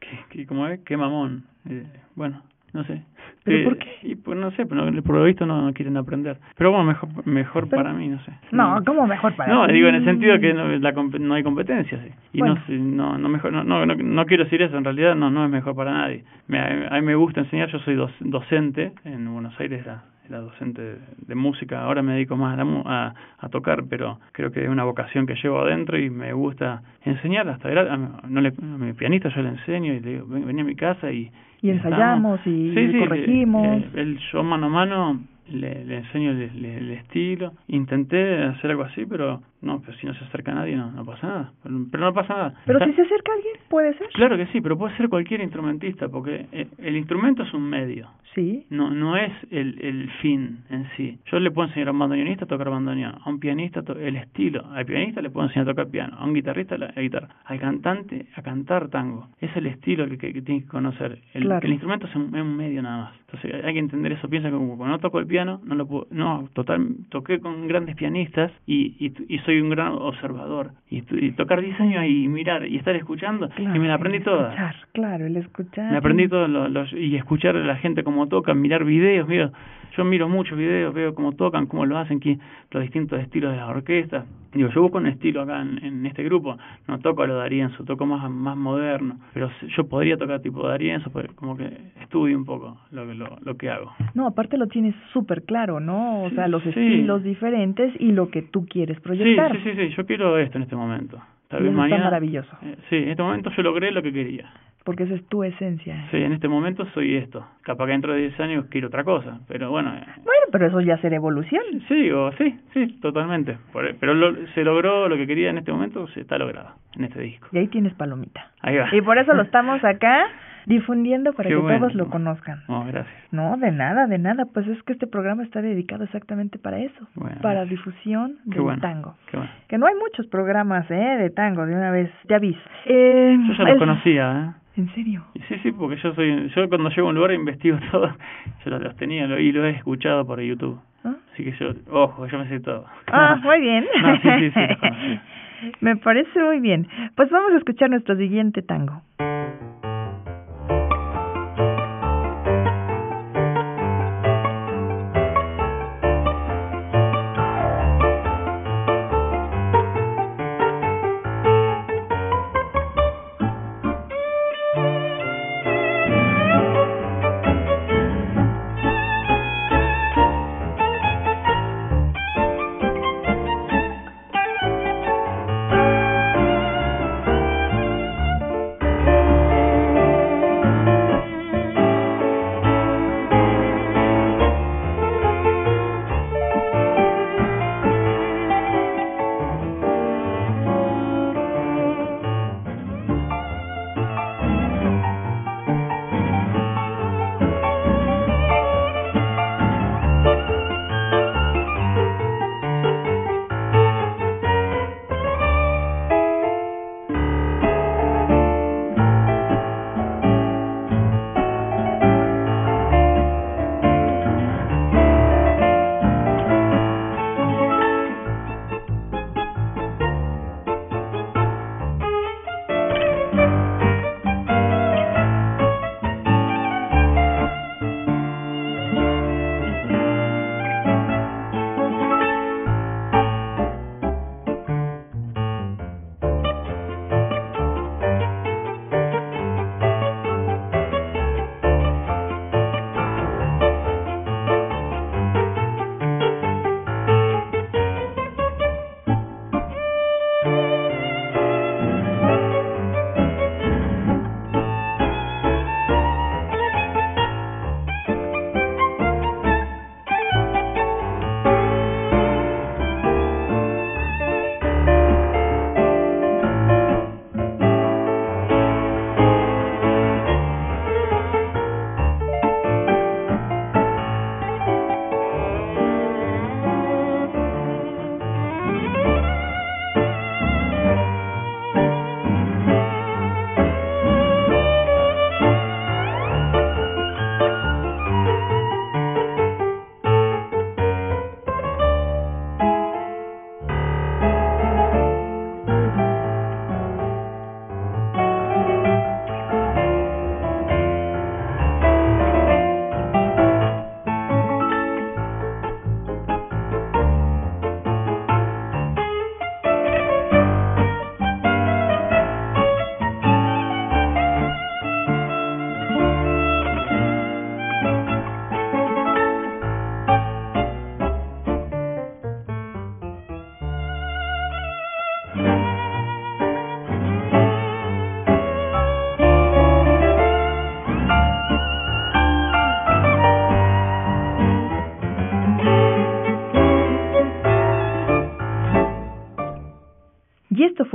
[SPEAKER 3] que, que como es, qué mamón. Eh, bueno, no sé.
[SPEAKER 5] ¿Pero
[SPEAKER 3] Eh,
[SPEAKER 5] por qué?
[SPEAKER 3] Y pues no sé, pero por lo visto no, no quieren aprender. Pero bueno, mejor mejor
[SPEAKER 5] Pero-
[SPEAKER 3] para mí, no sé.
[SPEAKER 5] No, ¿cómo mejor para
[SPEAKER 3] No, digo en el sentido que no, la, no hay competencia, sí. Y
[SPEAKER 5] Bueno.
[SPEAKER 3] no, no, no, mejor, no, no, no, no quiero decir eso, en realidad no, no es mejor para nadie. Me, a mí me gusta enseñar, yo soy doc- docente, en Buenos Aires era, era docente de, de música, ahora me dedico más a, la a, a tocar, pero creo que es una vocación que llevo adentro y me gusta enseñar hasta a, mi- no le, a mi pianista yo le enseño y le digo, "Ven- vení a mi casa y...
[SPEAKER 5] Y ensayamos
[SPEAKER 3] estamos".
[SPEAKER 5] y
[SPEAKER 3] Sí, sí,
[SPEAKER 5] corregimos.
[SPEAKER 3] eh, él, yo mano a mano le, le enseño el, el- el estilo. Intenté hacer algo así, pero no, pero si no se acerca a nadie no, no pasa nada. Pero, pero no pasa nada.
[SPEAKER 5] Pero
[SPEAKER 3] Está-
[SPEAKER 5] si se acerca alguien, puede ser.
[SPEAKER 3] Claro que sí, pero puede ser cualquier instrumentista, porque eh, el instrumento es un medio.
[SPEAKER 5] Sí.
[SPEAKER 3] No, no es el, el fin en sí. Yo le puedo enseñar a un bandoneonista a tocar bandoneón, a un pianista el estilo, al pianista le puedo enseñar a tocar piano, a un guitarrista la, la guitarra, al cantante a cantar tango. Es el estilo que, que, que tienes que conocer. El,
[SPEAKER 5] Claro.
[SPEAKER 3] el instrumento es un, es un medio nada más. Entonces hay que entender eso. Piensa que como cuando no toco el piano, no lo puedo, no, total, toqué con grandes pianistas y, y, y soy un gran observador. Y, y tocar 10 años y mirar y estar escuchando,
[SPEAKER 5] Claro,
[SPEAKER 3] y me la aprendí toda.
[SPEAKER 5] Escuchar, claro, el escuchar.
[SPEAKER 3] Me aprendí todos los, los- y escuchar a la gente cómo tocan, mirar videos, miro, yo miro muchos videos, veo cómo tocan, cómo lo hacen, qui- los distintos estilos de las orquestas. Digo, yo busco un estilo acá en, en este grupo, no toco a lo de Arienzo, toco más más moderno, pero yo podría tocar tipo de Arienzo, pues como que estudio un poco lo, que- lo, lo que hago.
[SPEAKER 5] No, aparte lo tienes súper claro, ¿no? O
[SPEAKER 3] Sí,
[SPEAKER 5] sea, los
[SPEAKER 3] sí.
[SPEAKER 5] estilos diferentes y lo que tú quieres
[SPEAKER 3] Sí,
[SPEAKER 5] proyectar.
[SPEAKER 3] sí, sí, sí, yo quiero esto en este momento. Tal
[SPEAKER 5] Y
[SPEAKER 3] vez
[SPEAKER 5] eso está maravilloso.
[SPEAKER 3] eh, sí, en este momento yo logré lo que quería.
[SPEAKER 5] Porque esa es tu esencia.
[SPEAKER 3] Sí, en este momento soy esto. Capaz que dentro de 10 años quiero otra cosa, pero bueno, eh,
[SPEAKER 5] Bueno, pero eso ya será evolución.
[SPEAKER 3] Sí, o sí, sí, totalmente. Por- pero lo- se logró lo que quería en este momento, se está logrado en este disco.
[SPEAKER 5] Y ahí tienes palomita.
[SPEAKER 3] Ahí va.
[SPEAKER 5] Y por eso lo estamos acá difundiendo para
[SPEAKER 3] Qué
[SPEAKER 5] que
[SPEAKER 3] bueno.
[SPEAKER 5] todos lo conozcan.
[SPEAKER 3] No, gracias.
[SPEAKER 5] No, de nada, de nada. Pues es que este programa está dedicado exactamente para eso.
[SPEAKER 3] Bueno,
[SPEAKER 5] para
[SPEAKER 3] gracias.
[SPEAKER 5] difusión del
[SPEAKER 3] bueno.
[SPEAKER 5] tango.
[SPEAKER 3] Qué.
[SPEAKER 5] Que no hay muchos programas ¿eh? de tango, de una vez, te aviso. Eh,
[SPEAKER 3] Yo ya los
[SPEAKER 5] el-
[SPEAKER 3] conocía,
[SPEAKER 5] ¿En serio?
[SPEAKER 3] ¿eh? Sí, sí, porque yo soy, yo cuando llego a un lugar investigo todo, yo los, los tenía lo- y lo he escuchado por YouTube.
[SPEAKER 5] ¿Ah?
[SPEAKER 3] Así que yo, ojo, yo me sé todo.
[SPEAKER 5] Ah, muy bien.
[SPEAKER 3] No, sí, sí, sí, los conocí.
[SPEAKER 5] Me parece muy bien. Pues vamos a escuchar nuestro siguiente tango.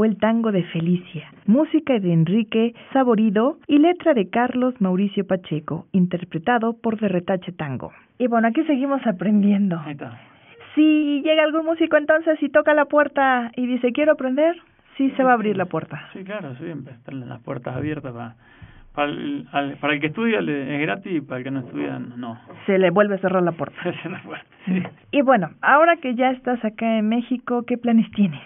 [SPEAKER 5] El tango de Felicia, música de Enrique Saborido y letra de Carlos Mauricio Pacheco, interpretado por Derretache Tango. Y bueno, aquí seguimos aprendiendo. Si llega algún músico entonces y toca la puerta y dice quiero aprender, sí se va a abrir la puerta.
[SPEAKER 3] Sí, claro, siempre están las puertas abiertas para para el, al- para el que estudia le- es gratis y para el que no estudia no.
[SPEAKER 5] Se le vuelve a cerrar la puerta.
[SPEAKER 3] Sí.
[SPEAKER 5] Y bueno, ahora que ya estás acá en México, ¿qué planes tienes?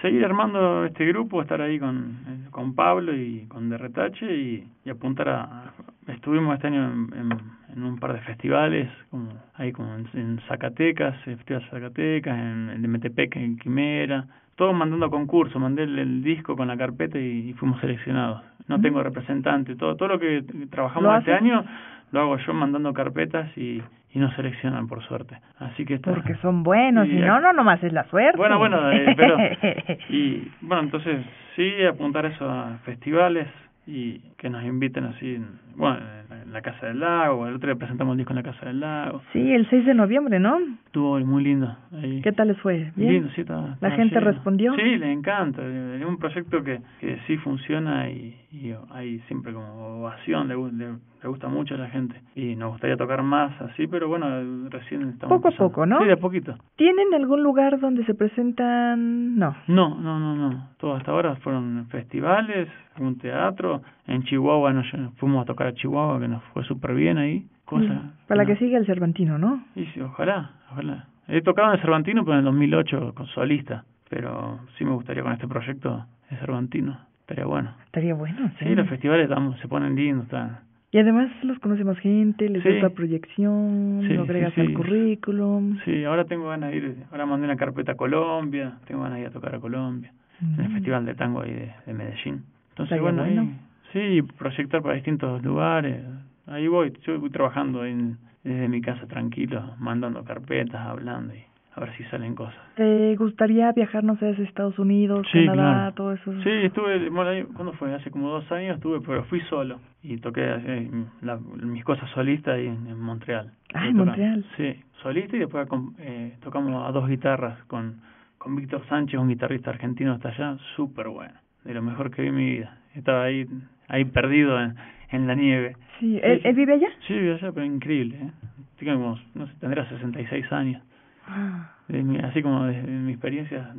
[SPEAKER 3] Seguir armando este grupo, estar ahí con, con Pablo y con Derretache y, y apuntar a... Estuvimos este año en, en, en un par de festivales, como ahí como en, en Zacatecas, Festival Zacatecas, en, en Metepec, en Quimera, todo mandando concursos, mandé el, el disco con la carpeta y, y fuimos seleccionados. No tengo representante, todo todo lo que
[SPEAKER 5] ¿Lo
[SPEAKER 3] trabajamos este año lo hago yo mandando carpetas y, y nos seleccionan por suerte. Así que está-
[SPEAKER 5] Porque son buenos,
[SPEAKER 3] Y ac-
[SPEAKER 5] no, no, nomás es la suerte.
[SPEAKER 3] bueno, bueno, eh, pero y bueno, entonces sí apuntar eso a festivales y que nos inviten así, bueno, en la, la Casa del Lago, el otro día presentamos el disco en la Casa del Lago,
[SPEAKER 5] Sí, el 6 de noviembre, ¿no?
[SPEAKER 3] estuvo muy lindo ahí.
[SPEAKER 5] ¿Qué tal les fue? ¿Bien?
[SPEAKER 3] Lindo, sí, estaba-
[SPEAKER 5] ¿La
[SPEAKER 3] estaba
[SPEAKER 5] gente
[SPEAKER 3] lleno.
[SPEAKER 5] respondió?
[SPEAKER 3] Sí, le encanta. Es un proyecto que, que sí funciona y, y hay siempre como ovación, le, le, le gusta mucho a la gente. Y nos gustaría tocar más así, pero bueno, recién estamos
[SPEAKER 5] Poco a poco, ¿no?
[SPEAKER 3] Sí, de poquito.
[SPEAKER 5] ¿Tienen algún lugar donde se presentan? No.
[SPEAKER 3] No, no, no, no. Todo hasta ahora fueron festivales, un teatro. En Chihuahua nos fuimos a tocar a Chihuahua, que nos fue súper bien ahí. Cosa,
[SPEAKER 5] Mm, Para
[SPEAKER 3] no.
[SPEAKER 5] que siga el Cervantino, ¿no?
[SPEAKER 3] Y sí, ojalá, ojalá. He tocado en el Cervantino, pero en el 2008 con solista. Pero sí me gustaría con este proyecto de Cervantino. Estaría bueno.
[SPEAKER 5] Estaría bueno, sí.
[SPEAKER 3] Sí, los festivales se ponen lindos. Está.
[SPEAKER 5] Y además los conoce más gente, les
[SPEAKER 3] Sí.
[SPEAKER 5] gusta proyección,
[SPEAKER 3] Sí,
[SPEAKER 5] lo agregas
[SPEAKER 3] sí,
[SPEAKER 5] al currículum.
[SPEAKER 3] Sí, ahora tengo ganas de ir. Ahora mandé una carpeta a Colombia. Tengo ganas de ir a tocar a Colombia. En el
[SPEAKER 5] Mm.
[SPEAKER 3] Festival de Tango ahí de, de Medellín. Entonces,
[SPEAKER 5] Estaría
[SPEAKER 3] bueno, ahí-
[SPEAKER 5] bueno.
[SPEAKER 3] Sí, proyectar para distintos lugares. Ahí voy, yo voy trabajando en, desde mi casa tranquilo, mandando carpetas, hablando y a ver si salen cosas.
[SPEAKER 5] ¿Te gustaría viajar, no sé, a Estados Unidos,
[SPEAKER 3] Sí,
[SPEAKER 5] Canadá,
[SPEAKER 3] claro.
[SPEAKER 5] todo eso?
[SPEAKER 3] Sí, estuve, bueno, ¿cuándo fue? Hace como dos años estuve, pero fui solo y toqué eh, la- mis cosas solistas ahí en, en Montreal.
[SPEAKER 5] Ah, en. Montreal.
[SPEAKER 3] Sí, solista y después eh, tocamos a dos guitarras con, con Víctor Sánchez, un guitarrista argentino hasta allá, súper bueno, de lo mejor que vi en mi vida. Estaba ahí, ahí perdido en, en la nieve.
[SPEAKER 5] Sí, ¿Él, él vive allá?
[SPEAKER 3] Sí, vi allá, pero increíble, ¿eh? Tiene como, no sé, tendrá 66 años.
[SPEAKER 5] Ah,
[SPEAKER 3] De mi- así como de, de mi experiencia,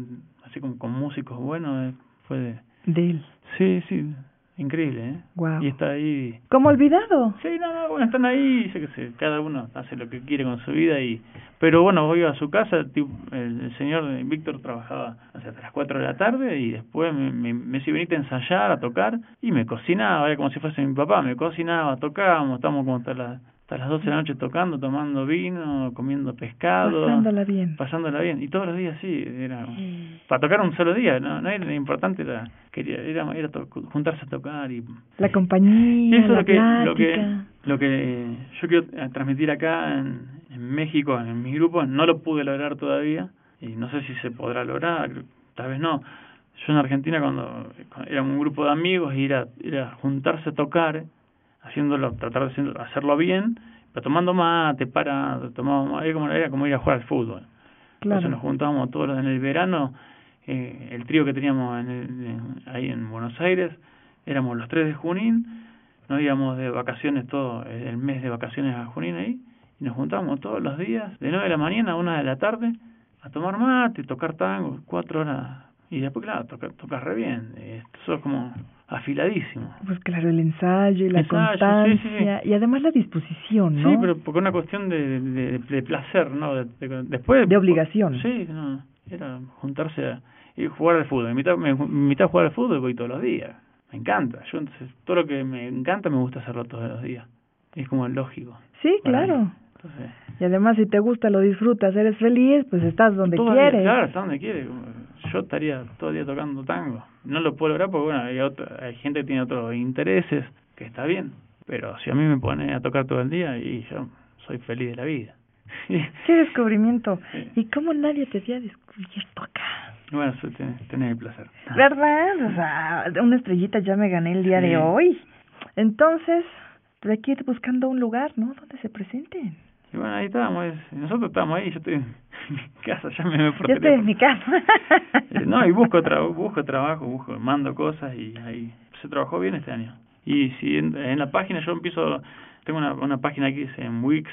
[SPEAKER 3] así como con músicos buenos, eh, fue de...
[SPEAKER 5] de él.
[SPEAKER 3] Sí, sí, increíble, ¿eh?
[SPEAKER 5] Guau.
[SPEAKER 3] Y está ahí...
[SPEAKER 5] ¿Cómo olvidado?
[SPEAKER 3] Sí, no, no, bueno, están ahí, yo qué sé, cada uno hace lo que quiere con su vida y... Pero bueno, voy a su casa, tipo, el, el señor eh, Víctor trabajaba hasta las 4 de la tarde y después me, me, me decía, venite a ensayar, a tocar, y me cocinaba, era como si fuese mi papá, me cocinaba, tocábamos, estamos como hasta las, hasta las 12 de la noche tocando, tomando vino, comiendo pescado...
[SPEAKER 5] Pasándola bien.
[SPEAKER 3] pasándola bien y todos los días sí era para tocar un solo día no no era lo importante era quería era, era to- juntarse a tocar y
[SPEAKER 5] La
[SPEAKER 3] y
[SPEAKER 5] compañía,
[SPEAKER 3] eso es
[SPEAKER 5] la
[SPEAKER 3] lo que lo que
[SPEAKER 5] plática.
[SPEAKER 3] lo que yo quiero eh, transmitir acá en, en México en mi grupo no lo pude lograr todavía y no sé si se podrá lograr tal vez no yo en Argentina cuando cuando era un grupo de amigos y era era juntarse a tocar haciéndolo tratar de hacerlo bien pero tomando mate para tomábamos era como era como ir a jugar al fútbol entonces nos
[SPEAKER 5] Claro.
[SPEAKER 3] juntábamos todos en el verano, eh, el trío que teníamos en el- en- ahí en Buenos Aires, éramos los tres de Junín, nos íbamos de vacaciones todo el mes de vacaciones a Junín ahí, y nos juntábamos todos los días, de 9 de la mañana a 1 de la tarde, a tomar mate, tocar tango, cuatro horas, y después claro, tocar, re bien, eh, eso es como afiladísimo.
[SPEAKER 5] Pues claro, el ensayo y la
[SPEAKER 3] Ensayo, sí,
[SPEAKER 5] constancia
[SPEAKER 3] sí.
[SPEAKER 5] y además la disposición, ¿no?
[SPEAKER 3] Sí, pero porque una cuestión de, de, de placer, ¿no? De, de- después
[SPEAKER 5] De obligación.
[SPEAKER 3] Sí, no, era juntarse a, y jugar al fútbol. Me invitaba, me invitaba a jugar al fútbol y voy todos los días. Me encanta. Yo entonces todo lo que me encanta me gusta hacerlo todos los días. Es como lógico.
[SPEAKER 5] Sí, claro.
[SPEAKER 3] mí. Entonces,
[SPEAKER 5] Y además si te gusta, lo disfrutas, eres feliz, pues estás donde
[SPEAKER 3] todo el día,
[SPEAKER 5] quieres.
[SPEAKER 3] claro, está donde quiere. Yo estaría todo el día tocando tango. No lo puedo lograr porque bueno, hay, otra, hay gente que tiene otros intereses, que está bien. Pero si a mí me pone a tocar todo el día y yo soy feliz de la vida.
[SPEAKER 5] Qué descubrimiento.
[SPEAKER 3] Sí.
[SPEAKER 5] ¿Y cómo nadie te había descubierto acá?
[SPEAKER 3] bueno, tenés el placer.
[SPEAKER 5] ¿Verdad? O sea, una estrellita ya me gané el día
[SPEAKER 3] Sí.
[SPEAKER 5] de hoy. Entonces, hay que ir buscando un lugar, ¿no? Donde se presenten.
[SPEAKER 3] Y bueno, ahí estábamos, es- nosotros estábamos ahí, yo estoy en mi casa, ya me veo por
[SPEAKER 5] Yo estoy en
[SPEAKER 3] teléfono.
[SPEAKER 5] mi casa.
[SPEAKER 3] Eh, No, y busco, tra busco trabajo, busco, mando cosas y ahí se trabajó bien este año. Y si en, en la página yo empiezo, tengo una, una página aquí es en Wix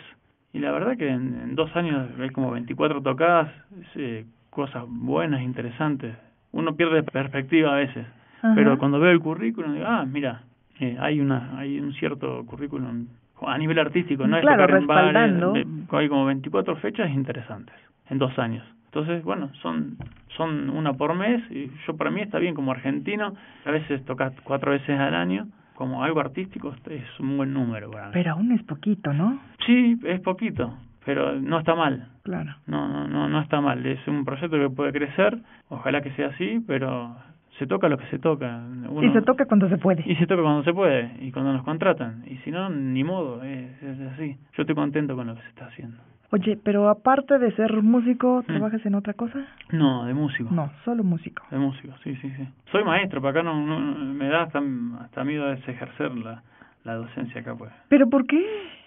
[SPEAKER 3] y la verdad que en, en dos años hay como 24 tocadas, eh, cosas buenas, interesantes. Uno pierde perspectiva a veces,
[SPEAKER 5] Ajá.
[SPEAKER 3] pero cuando veo el currículum digo, ah, mira, eh, hay una hay un cierto currículum a nivel artístico, no es
[SPEAKER 5] Claro,
[SPEAKER 3] tocar en
[SPEAKER 5] respaldando.
[SPEAKER 3] eh, hay como 24 fechas interesantes en dos años. Entonces, bueno, son son una por mes y yo para mí está bien como argentino, a veces tocas cuatro veces al año, como algo artístico es un buen número para mí.
[SPEAKER 5] Pero aún es poquito, ¿no?
[SPEAKER 3] Sí, es poquito, pero no está mal.
[SPEAKER 5] Claro.
[SPEAKER 3] No, no, no, no está mal. Es un proyecto que puede crecer, ojalá que sea así, pero se toca lo que se toca. Uno-
[SPEAKER 5] Y se toca cuando se puede.
[SPEAKER 3] y se toca cuando se puede y cuando nos contratan. Y si no, ni modo, es, es así. Yo estoy contento con lo que se está haciendo.
[SPEAKER 5] Oye, pero aparte de ser músico,
[SPEAKER 3] Mm.
[SPEAKER 5] ¿trabajas en otra cosa?
[SPEAKER 3] No, de músico.
[SPEAKER 5] No, solo músico.
[SPEAKER 3] De músico, sí, sí, sí. Soy maestro, pero acá no, no me da hasta, hasta miedo a veces ejercer la, la docencia acá, pues.
[SPEAKER 5] ¿Pero por qué?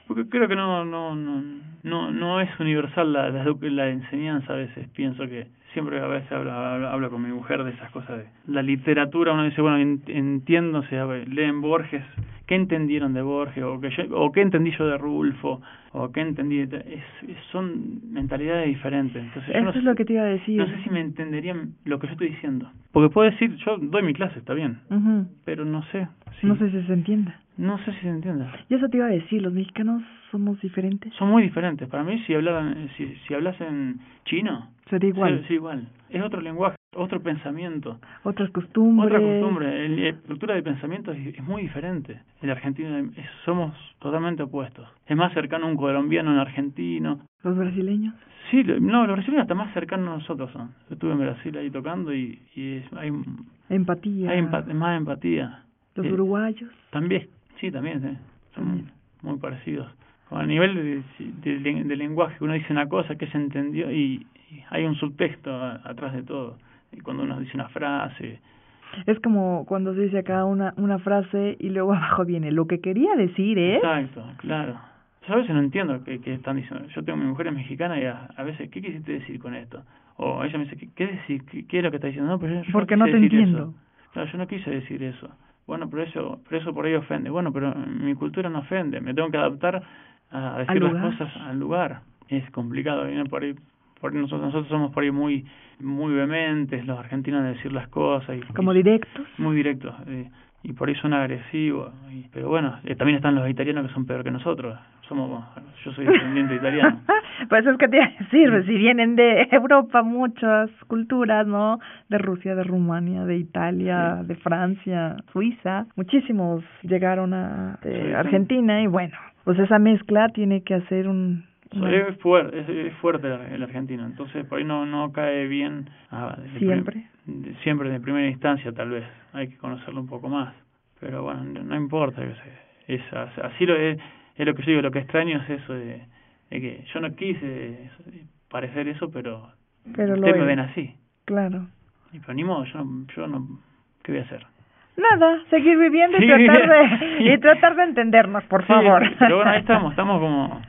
[SPEAKER 3] Porque creo que no no no no, no es universal la, la enseñanza a veces. Pienso que siempre a veces hablo, hablo, hablo con mi mujer de esas cosas de la literatura. Uno dice, bueno, en- entiendo, o sea, leen Borges. ¿Qué entendieron de Borges? O, que yo, o qué entendí yo de Rulfo? ¿O qué entendí? de- Es, es- son mentalidades diferentes. Entonces,
[SPEAKER 5] Eso
[SPEAKER 3] no
[SPEAKER 5] es
[SPEAKER 3] sé-
[SPEAKER 5] lo que te iba a decir.
[SPEAKER 3] no sé si me entenderían lo que yo estoy diciendo. Porque puedo decir, yo doy mi clase, está bien, pero no sé. si-
[SPEAKER 5] No sé si se entiende.
[SPEAKER 3] No sé si se entiende.
[SPEAKER 5] Y eso te iba a decir, los mexicanos somos diferentes.
[SPEAKER 3] Son muy diferentes. Para mí, si hablaran, si, si hablasen chino,
[SPEAKER 5] Sería igual.
[SPEAKER 3] Es otro lenguaje, otro pensamiento,
[SPEAKER 5] Otras costumbres.
[SPEAKER 3] otra costumbre. La cultura de pensamiento es, es muy diferente. El argentino es- somos totalmente opuestos. Es más cercano un colombiano a un argentino.
[SPEAKER 5] Los brasileños.
[SPEAKER 3] Sí, lo- no, los brasileños hasta más cercanos a nosotros son. Yo estuve en Brasil ahí tocando y, y es- hay,
[SPEAKER 5] Empatía.
[SPEAKER 3] hay empa- más empatía.
[SPEAKER 5] Los
[SPEAKER 3] Eh,
[SPEAKER 5] uruguayos.
[SPEAKER 3] También, sí, también, sí. son
[SPEAKER 5] También.
[SPEAKER 3] muy parecidos. A nivel de, de, de- de lenguaje, uno dice una cosa que se entendió y, y hay un subtexto a- atrás de todo. Y cuando uno dice una frase,
[SPEAKER 5] Es como cuando se dice acá una, una frase y luego abajo viene lo que quería decir, ¿eh?
[SPEAKER 3] exacto, claro. Yo a veces no entiendo qué, qué están diciendo. Yo tengo mi mujer es mexicana y a, a veces, ¿qué quisiste decir con esto? O ella me dice, ¿qué, qué, decir? ¿Qué, qué es lo que está diciendo? No, pero yo, yo
[SPEAKER 5] Porque no te entiendo.
[SPEAKER 3] Eso. Claro, yo no quise decir eso. Bueno, pero eso, pero eso por ahí ofende. Bueno, pero mi cultura no ofende. Me tengo que adaptar a decir las cosas al lugar. Es complicado. ¿no? Por ahí, por ahí nosotros, nosotros somos por ahí muy muy vehementes, los argentinos, de decir las cosas. Y,
[SPEAKER 5] Como
[SPEAKER 3] y-
[SPEAKER 5] directos.
[SPEAKER 3] Muy directos. eh, y por ahí son agresivos. Y, pero bueno, eh, también están los italianos que son peor que nosotros. Somos, yo soy descendiente italiano.
[SPEAKER 5] pues es que te iba a decir, si vienen de Europa muchas culturas, ¿no? De Rusia, de Rumania, de Italia, de Francia, Suiza, muchísimos llegaron a eh. Argentina y bueno, pues esa mezcla tiene que hacer un...
[SPEAKER 3] Es fuerte, es, es fuerte el, argentino, entonces por ahí no no cae bien ah,
[SPEAKER 5] Siempre.
[SPEAKER 3] prim- siempre de primera instancia tal vez, hay que conocerlo un poco más, pero bueno, no, no importa, sé, es, as- así lo es, es lo que yo digo, lo que extraño es eso de, de que yo no quise parecer eso, pero,
[SPEAKER 5] Pero
[SPEAKER 3] ustedes me ven así,
[SPEAKER 5] Claro.
[SPEAKER 3] y pero ni modo, yo no, yo no, ¿qué voy a hacer?
[SPEAKER 5] Nada, seguir viviendo y tratar de y tratar de entendernos, por
[SPEAKER 3] Sí,
[SPEAKER 5] favor.
[SPEAKER 3] pero bueno, ahí estamos, estamos como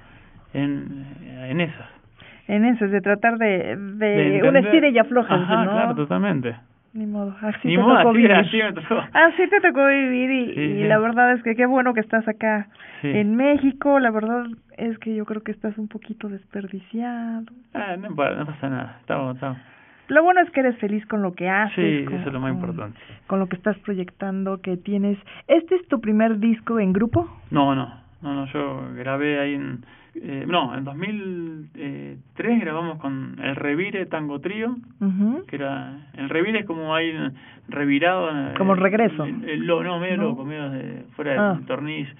[SPEAKER 3] en, en esas.
[SPEAKER 5] en eso, es de tratar de, de,
[SPEAKER 3] De
[SPEAKER 5] un estira y afloja,
[SPEAKER 3] Ajá,
[SPEAKER 5] ¿no?
[SPEAKER 3] claro, totalmente.
[SPEAKER 5] Ni modo, así
[SPEAKER 3] Ni
[SPEAKER 5] te
[SPEAKER 3] modo,
[SPEAKER 5] tocó
[SPEAKER 3] así
[SPEAKER 5] vivir.
[SPEAKER 3] así me tocó.
[SPEAKER 5] Así te tocó vivir y,
[SPEAKER 3] Sí,
[SPEAKER 5] y
[SPEAKER 3] sí.
[SPEAKER 5] la verdad es que qué bueno que estás acá
[SPEAKER 3] Sí.
[SPEAKER 5] en México. La verdad es que yo creo que estás un poquito desperdiciado.
[SPEAKER 3] Ah, no, pa- no pasa nada, estamos, estamos.
[SPEAKER 5] Lo bueno es que eres feliz con lo que haces.
[SPEAKER 3] Sí,
[SPEAKER 5] con-
[SPEAKER 3] eso es lo más
[SPEAKER 5] con-
[SPEAKER 3] importante.
[SPEAKER 5] Con lo que estás proyectando, que tienes. ¿Este es tu primer disco en grupo?
[SPEAKER 3] No, no, no, no, yo grabé ahí en... Eh, no, en 2003 grabamos con el Revire Tango Trío,
[SPEAKER 5] Ujú.
[SPEAKER 3] que era... El Revire es como ahí revirado... eh,
[SPEAKER 5] Como regreso.
[SPEAKER 3] el- el lo- no, medio
[SPEAKER 5] ¿No?
[SPEAKER 3] loco, medio de, fuera
[SPEAKER 5] Ah.
[SPEAKER 3] del tornillo.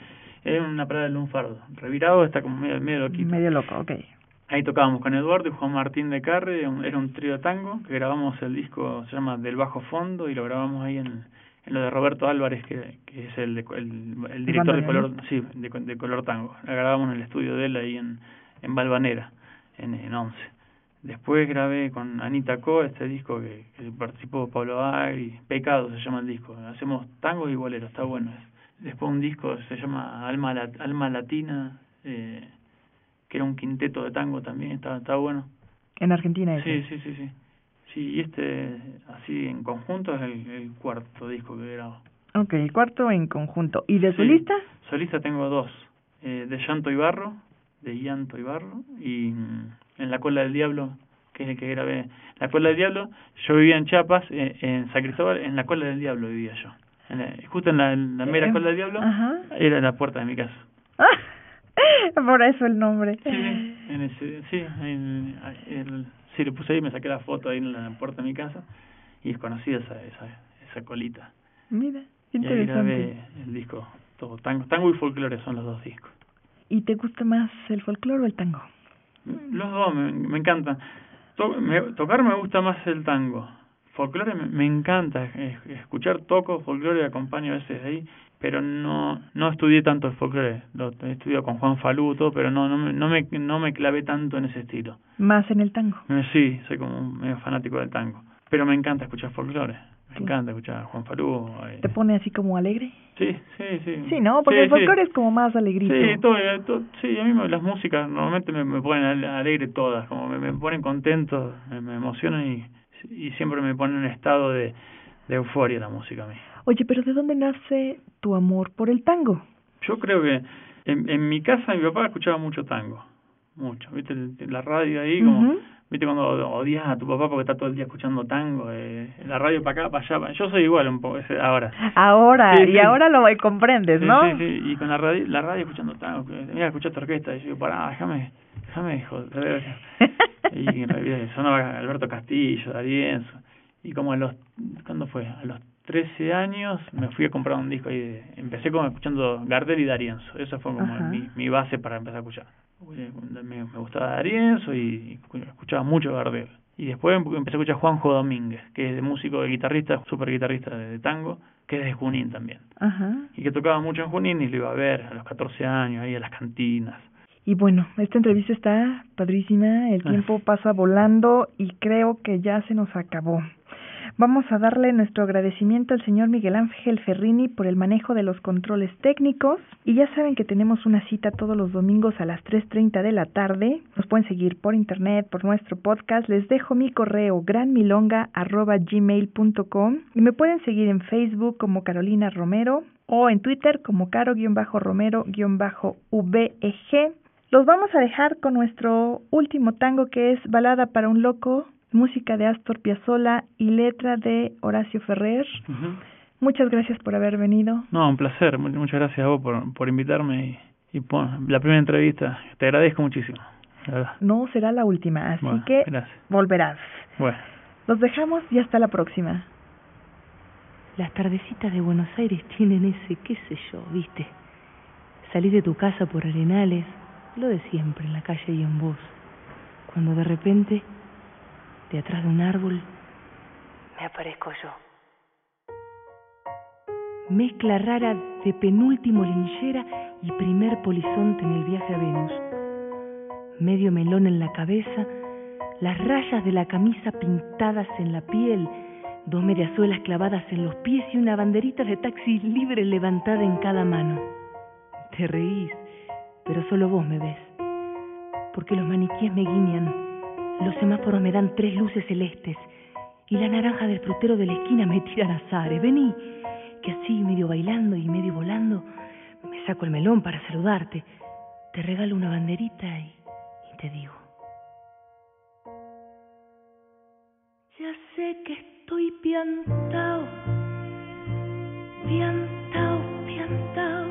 [SPEAKER 3] Es una parada del lunfardo. Revirado está como medio, medio loquito.
[SPEAKER 5] Medio loco, ok.
[SPEAKER 3] Ahí tocábamos con Eduardo y Juan Martín de Carre, era un trío tango, que grabamos el disco, se llama Del Bajo Fondo, y lo grabamos ahí en lo de Roberto Álvarez, que, que es el, de- el, el director de color, sí, de, de color tango. La grabamos en el estudio de él ahí en, en Balvanera, en, en Once. Después grabé con Anita Co este disco que, que participó Pablo Agri, Pecado se llama el disco. Hacemos tango y bolero, está bueno. Después un disco se llama Alma, Alma Latina, eh, que era un quinteto de tango también, estaba, estaba bueno.
[SPEAKER 5] En Argentina ese.
[SPEAKER 3] Sí, sí, sí, sí. Sí, y este, así en conjunto, es el, el cuarto disco que grabo.
[SPEAKER 5] Ok, el cuarto en conjunto. ¿Y de
[SPEAKER 3] Sí.
[SPEAKER 5] solista?
[SPEAKER 3] Solista tengo dos, eh, de Llanto y Barro, de Llanto y Barro, y mm, en La Cola del Diablo, que es el que grabé. La Cola del Diablo, yo vivía en Chiapas, eh, en San Cristóbal, en La Cola del Diablo vivía yo. En la- justo en la, en la mera
[SPEAKER 5] Eh,
[SPEAKER 3] Cola del Diablo,
[SPEAKER 5] Ajá.
[SPEAKER 3] era la puerta de mi casa.
[SPEAKER 5] Por eso el nombre.
[SPEAKER 3] Sí, en ese, sí, en, el, sí, lo puse ahí, me saqué la foto ahí en la puerta de mi casa y conocí esa, esa, esa colita.
[SPEAKER 5] Mira, qué
[SPEAKER 3] Y ahí grabé el disco, todo, tango, tango y folclore son los dos discos.
[SPEAKER 5] ¿Y te gusta más el folclore o el tango?
[SPEAKER 3] Los dos me, me encantan. To- me- tocar me gusta más el tango. Folclore me, me encanta. es- escuchar toco folclore acompaño a veces ahí, pero no no estudié tanto el folclore. Lo he estudiado con Juan Faluto, pero no no me, no me no me clavé tanto en ese estilo.
[SPEAKER 5] Más en el tango.
[SPEAKER 3] Eh, Sí, soy como medio fanático del tango, pero me encanta escuchar folclore. Me
[SPEAKER 5] Sí.
[SPEAKER 3] encanta escuchar a Juan Faluto. eh.
[SPEAKER 5] ¿Te pone así como alegre?
[SPEAKER 3] Sí, sí, sí.
[SPEAKER 5] Sí, ¿no? Porque
[SPEAKER 3] Sí,
[SPEAKER 5] el folclore
[SPEAKER 3] sí.
[SPEAKER 5] es como más alegrito.
[SPEAKER 3] Sí, todo, eh, to- sí, a mí me- las músicas normalmente me, me ponen ale- alegre todas, como me, me ponen contento, me, me emocionan y, y siempre me ponen en un estado de, de euforia la música a mí.
[SPEAKER 5] Oye, pero ¿de dónde nace tu amor por el tango?
[SPEAKER 3] Yo creo que en, en mi casa mi papá escuchaba mucho tango, mucho, viste, la radio ahí como... Viste cuando odias a tu papá porque está todo el día escuchando tango, eh, la radio para acá, para allá, yo soy igual un poco ahora.
[SPEAKER 5] Ahora,
[SPEAKER 3] Sí,
[SPEAKER 5] y
[SPEAKER 3] sí.
[SPEAKER 5] ahora lo comprendes,
[SPEAKER 3] Sí,
[SPEAKER 5] ¿no?
[SPEAKER 3] Sí, sí, y con la radio, la radio escuchando tango, mira, escuchaste orquesta, y yo digo, pará, déjame, déjame, joder. Y en realidad sonaba Alberto Castillo, D'Arienzo, y como a los, ¿cuándo fue? A los 13 años me fui a comprar un disco y empecé como escuchando Gardel y D'Arienzo, esa fue como mi, mi base para empezar a escuchar. Me, me gustaba D'Arienzo y, escuchaba mucho Gardel. Y después em- empecé a escuchar Juanjo Domínguez, que es de músico, de guitarrista, super guitarrista de, de tango, que es de Junín también
[SPEAKER 5] Ajá.
[SPEAKER 3] y que tocaba mucho en Junín y lo iba a ver a los 14 años, ahí a las cantinas.
[SPEAKER 5] Y bueno, esta entrevista está padrísima, el
[SPEAKER 3] Ah.
[SPEAKER 5] tiempo pasa volando y creo que ya se nos acabó. Vamos a darle nuestro agradecimiento al señor Miguel Ángel Ferrini por el manejo de los controles técnicos y ya saben que tenemos una cita todos los domingos a las 3.30 de la tarde. Nos pueden seguir por internet, por nuestro podcast. Les dejo mi correo granmilonga.gmail.com y me pueden seguir en Facebook como Carolina Romero o en Twitter como caro-romero-veg. Los vamos a dejar con nuestro último tango que es Balada para un Loco, música de Astor Piazzolla y letra de Horacio Ferrer.
[SPEAKER 3] Ujú.
[SPEAKER 5] Muchas gracias por haber venido.
[SPEAKER 3] No, un placer, mu- muchas gracias a vos por, por invitarme y, y por la primera entrevista. Te agradezco muchísimo.
[SPEAKER 5] No será la última, así
[SPEAKER 3] Bueno,
[SPEAKER 5] que
[SPEAKER 3] gracias.
[SPEAKER 5] volverás.
[SPEAKER 3] Bueno,
[SPEAKER 5] Los dejamos y hasta la próxima.
[SPEAKER 6] Las tardecitas de Buenos Aires tienen ese, qué sé yo, viste. Salís de tu casa por arenales, lo de siempre en la calle y en vos. Cuando de repente, de atrás de un árbol, me aparezco yo. Mezcla rara de penúltimo linchera y primer polizonte en el viaje a Venus. Medio melón en la cabeza, las rayas de la camisa pintadas en la piel, dos mediasuelas clavadas en los pies y una banderita de taxi libre levantada en cada mano. Te reís, pero solo vos me ves. Porque los maniquíes me guiñan, los semáforos me dan tres luces celestes y la naranja del frutero de la esquina me tira azares. Vení, que así, medio bailando y medio volando, me saco el melón para saludarte. Te regalo una banderita y, y te digo. Ya sé que estoy piantao, piantao, piantao.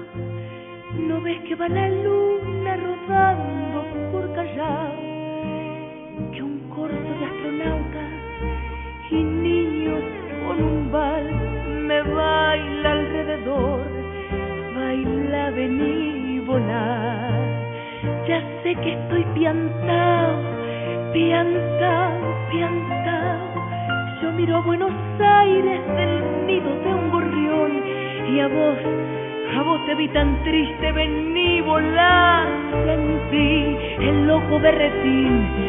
[SPEAKER 6] ¿No ves que va la luna rodando por Callao? Corso de astronautas y niños con un bal me baila alrededor. Baila, vení, volar. Ya sé que estoy piantao, piantao, piantao. Yo miro a Buenos Aires del nido de un gorrión y a vos, a vos te vi tan triste, vení, volá, sentí el ojo berretín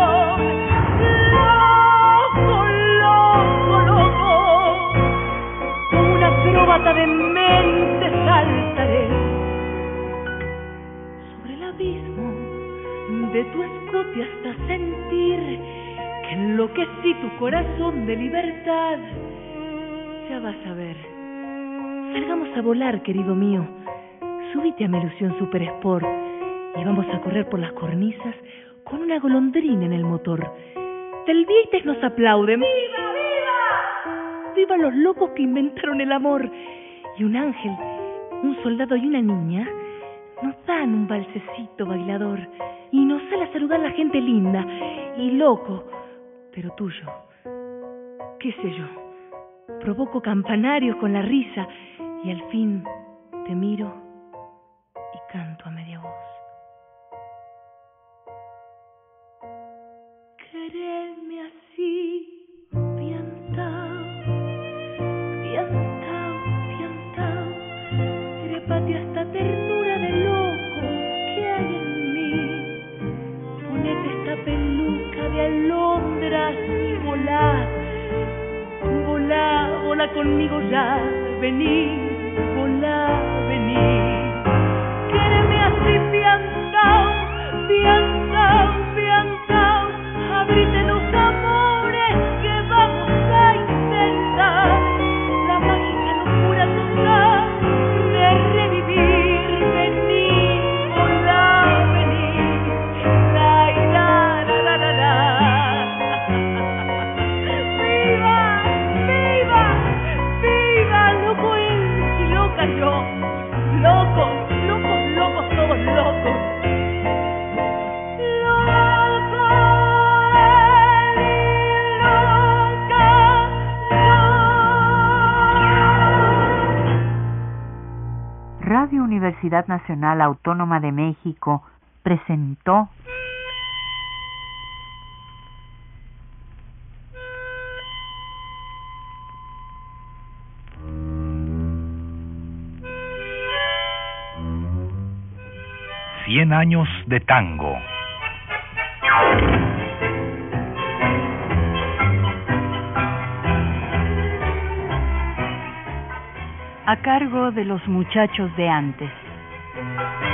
[SPEAKER 6] De mente saltaré sobre el abismo de tu escote hasta sentir que enloquecí tu corazón de libertad. Ya vas a ver. Salgamos a volar, querido mío. Súbite a mi ilusión Super Sport y vamos a correr por las cornisas con una golondrina en el motor. Del Vietes nos aplauden. ¡Viva, viva! ¡Viva los locos que inventaron el amor! Y un ángel, un soldado y una niña nos dan un balsecito bailador y nos sale a saludar la gente linda y loco, pero tuyo. ¿Qué sé yo? Provoco campanarios con la risa y al fin te miro y canto a media voz. Conmigo ya, vení, volá,
[SPEAKER 7] Universidad Nacional Autónoma de México presentó
[SPEAKER 8] Cien años de tango.
[SPEAKER 7] a cargo de los muchachos de antes. Thank you.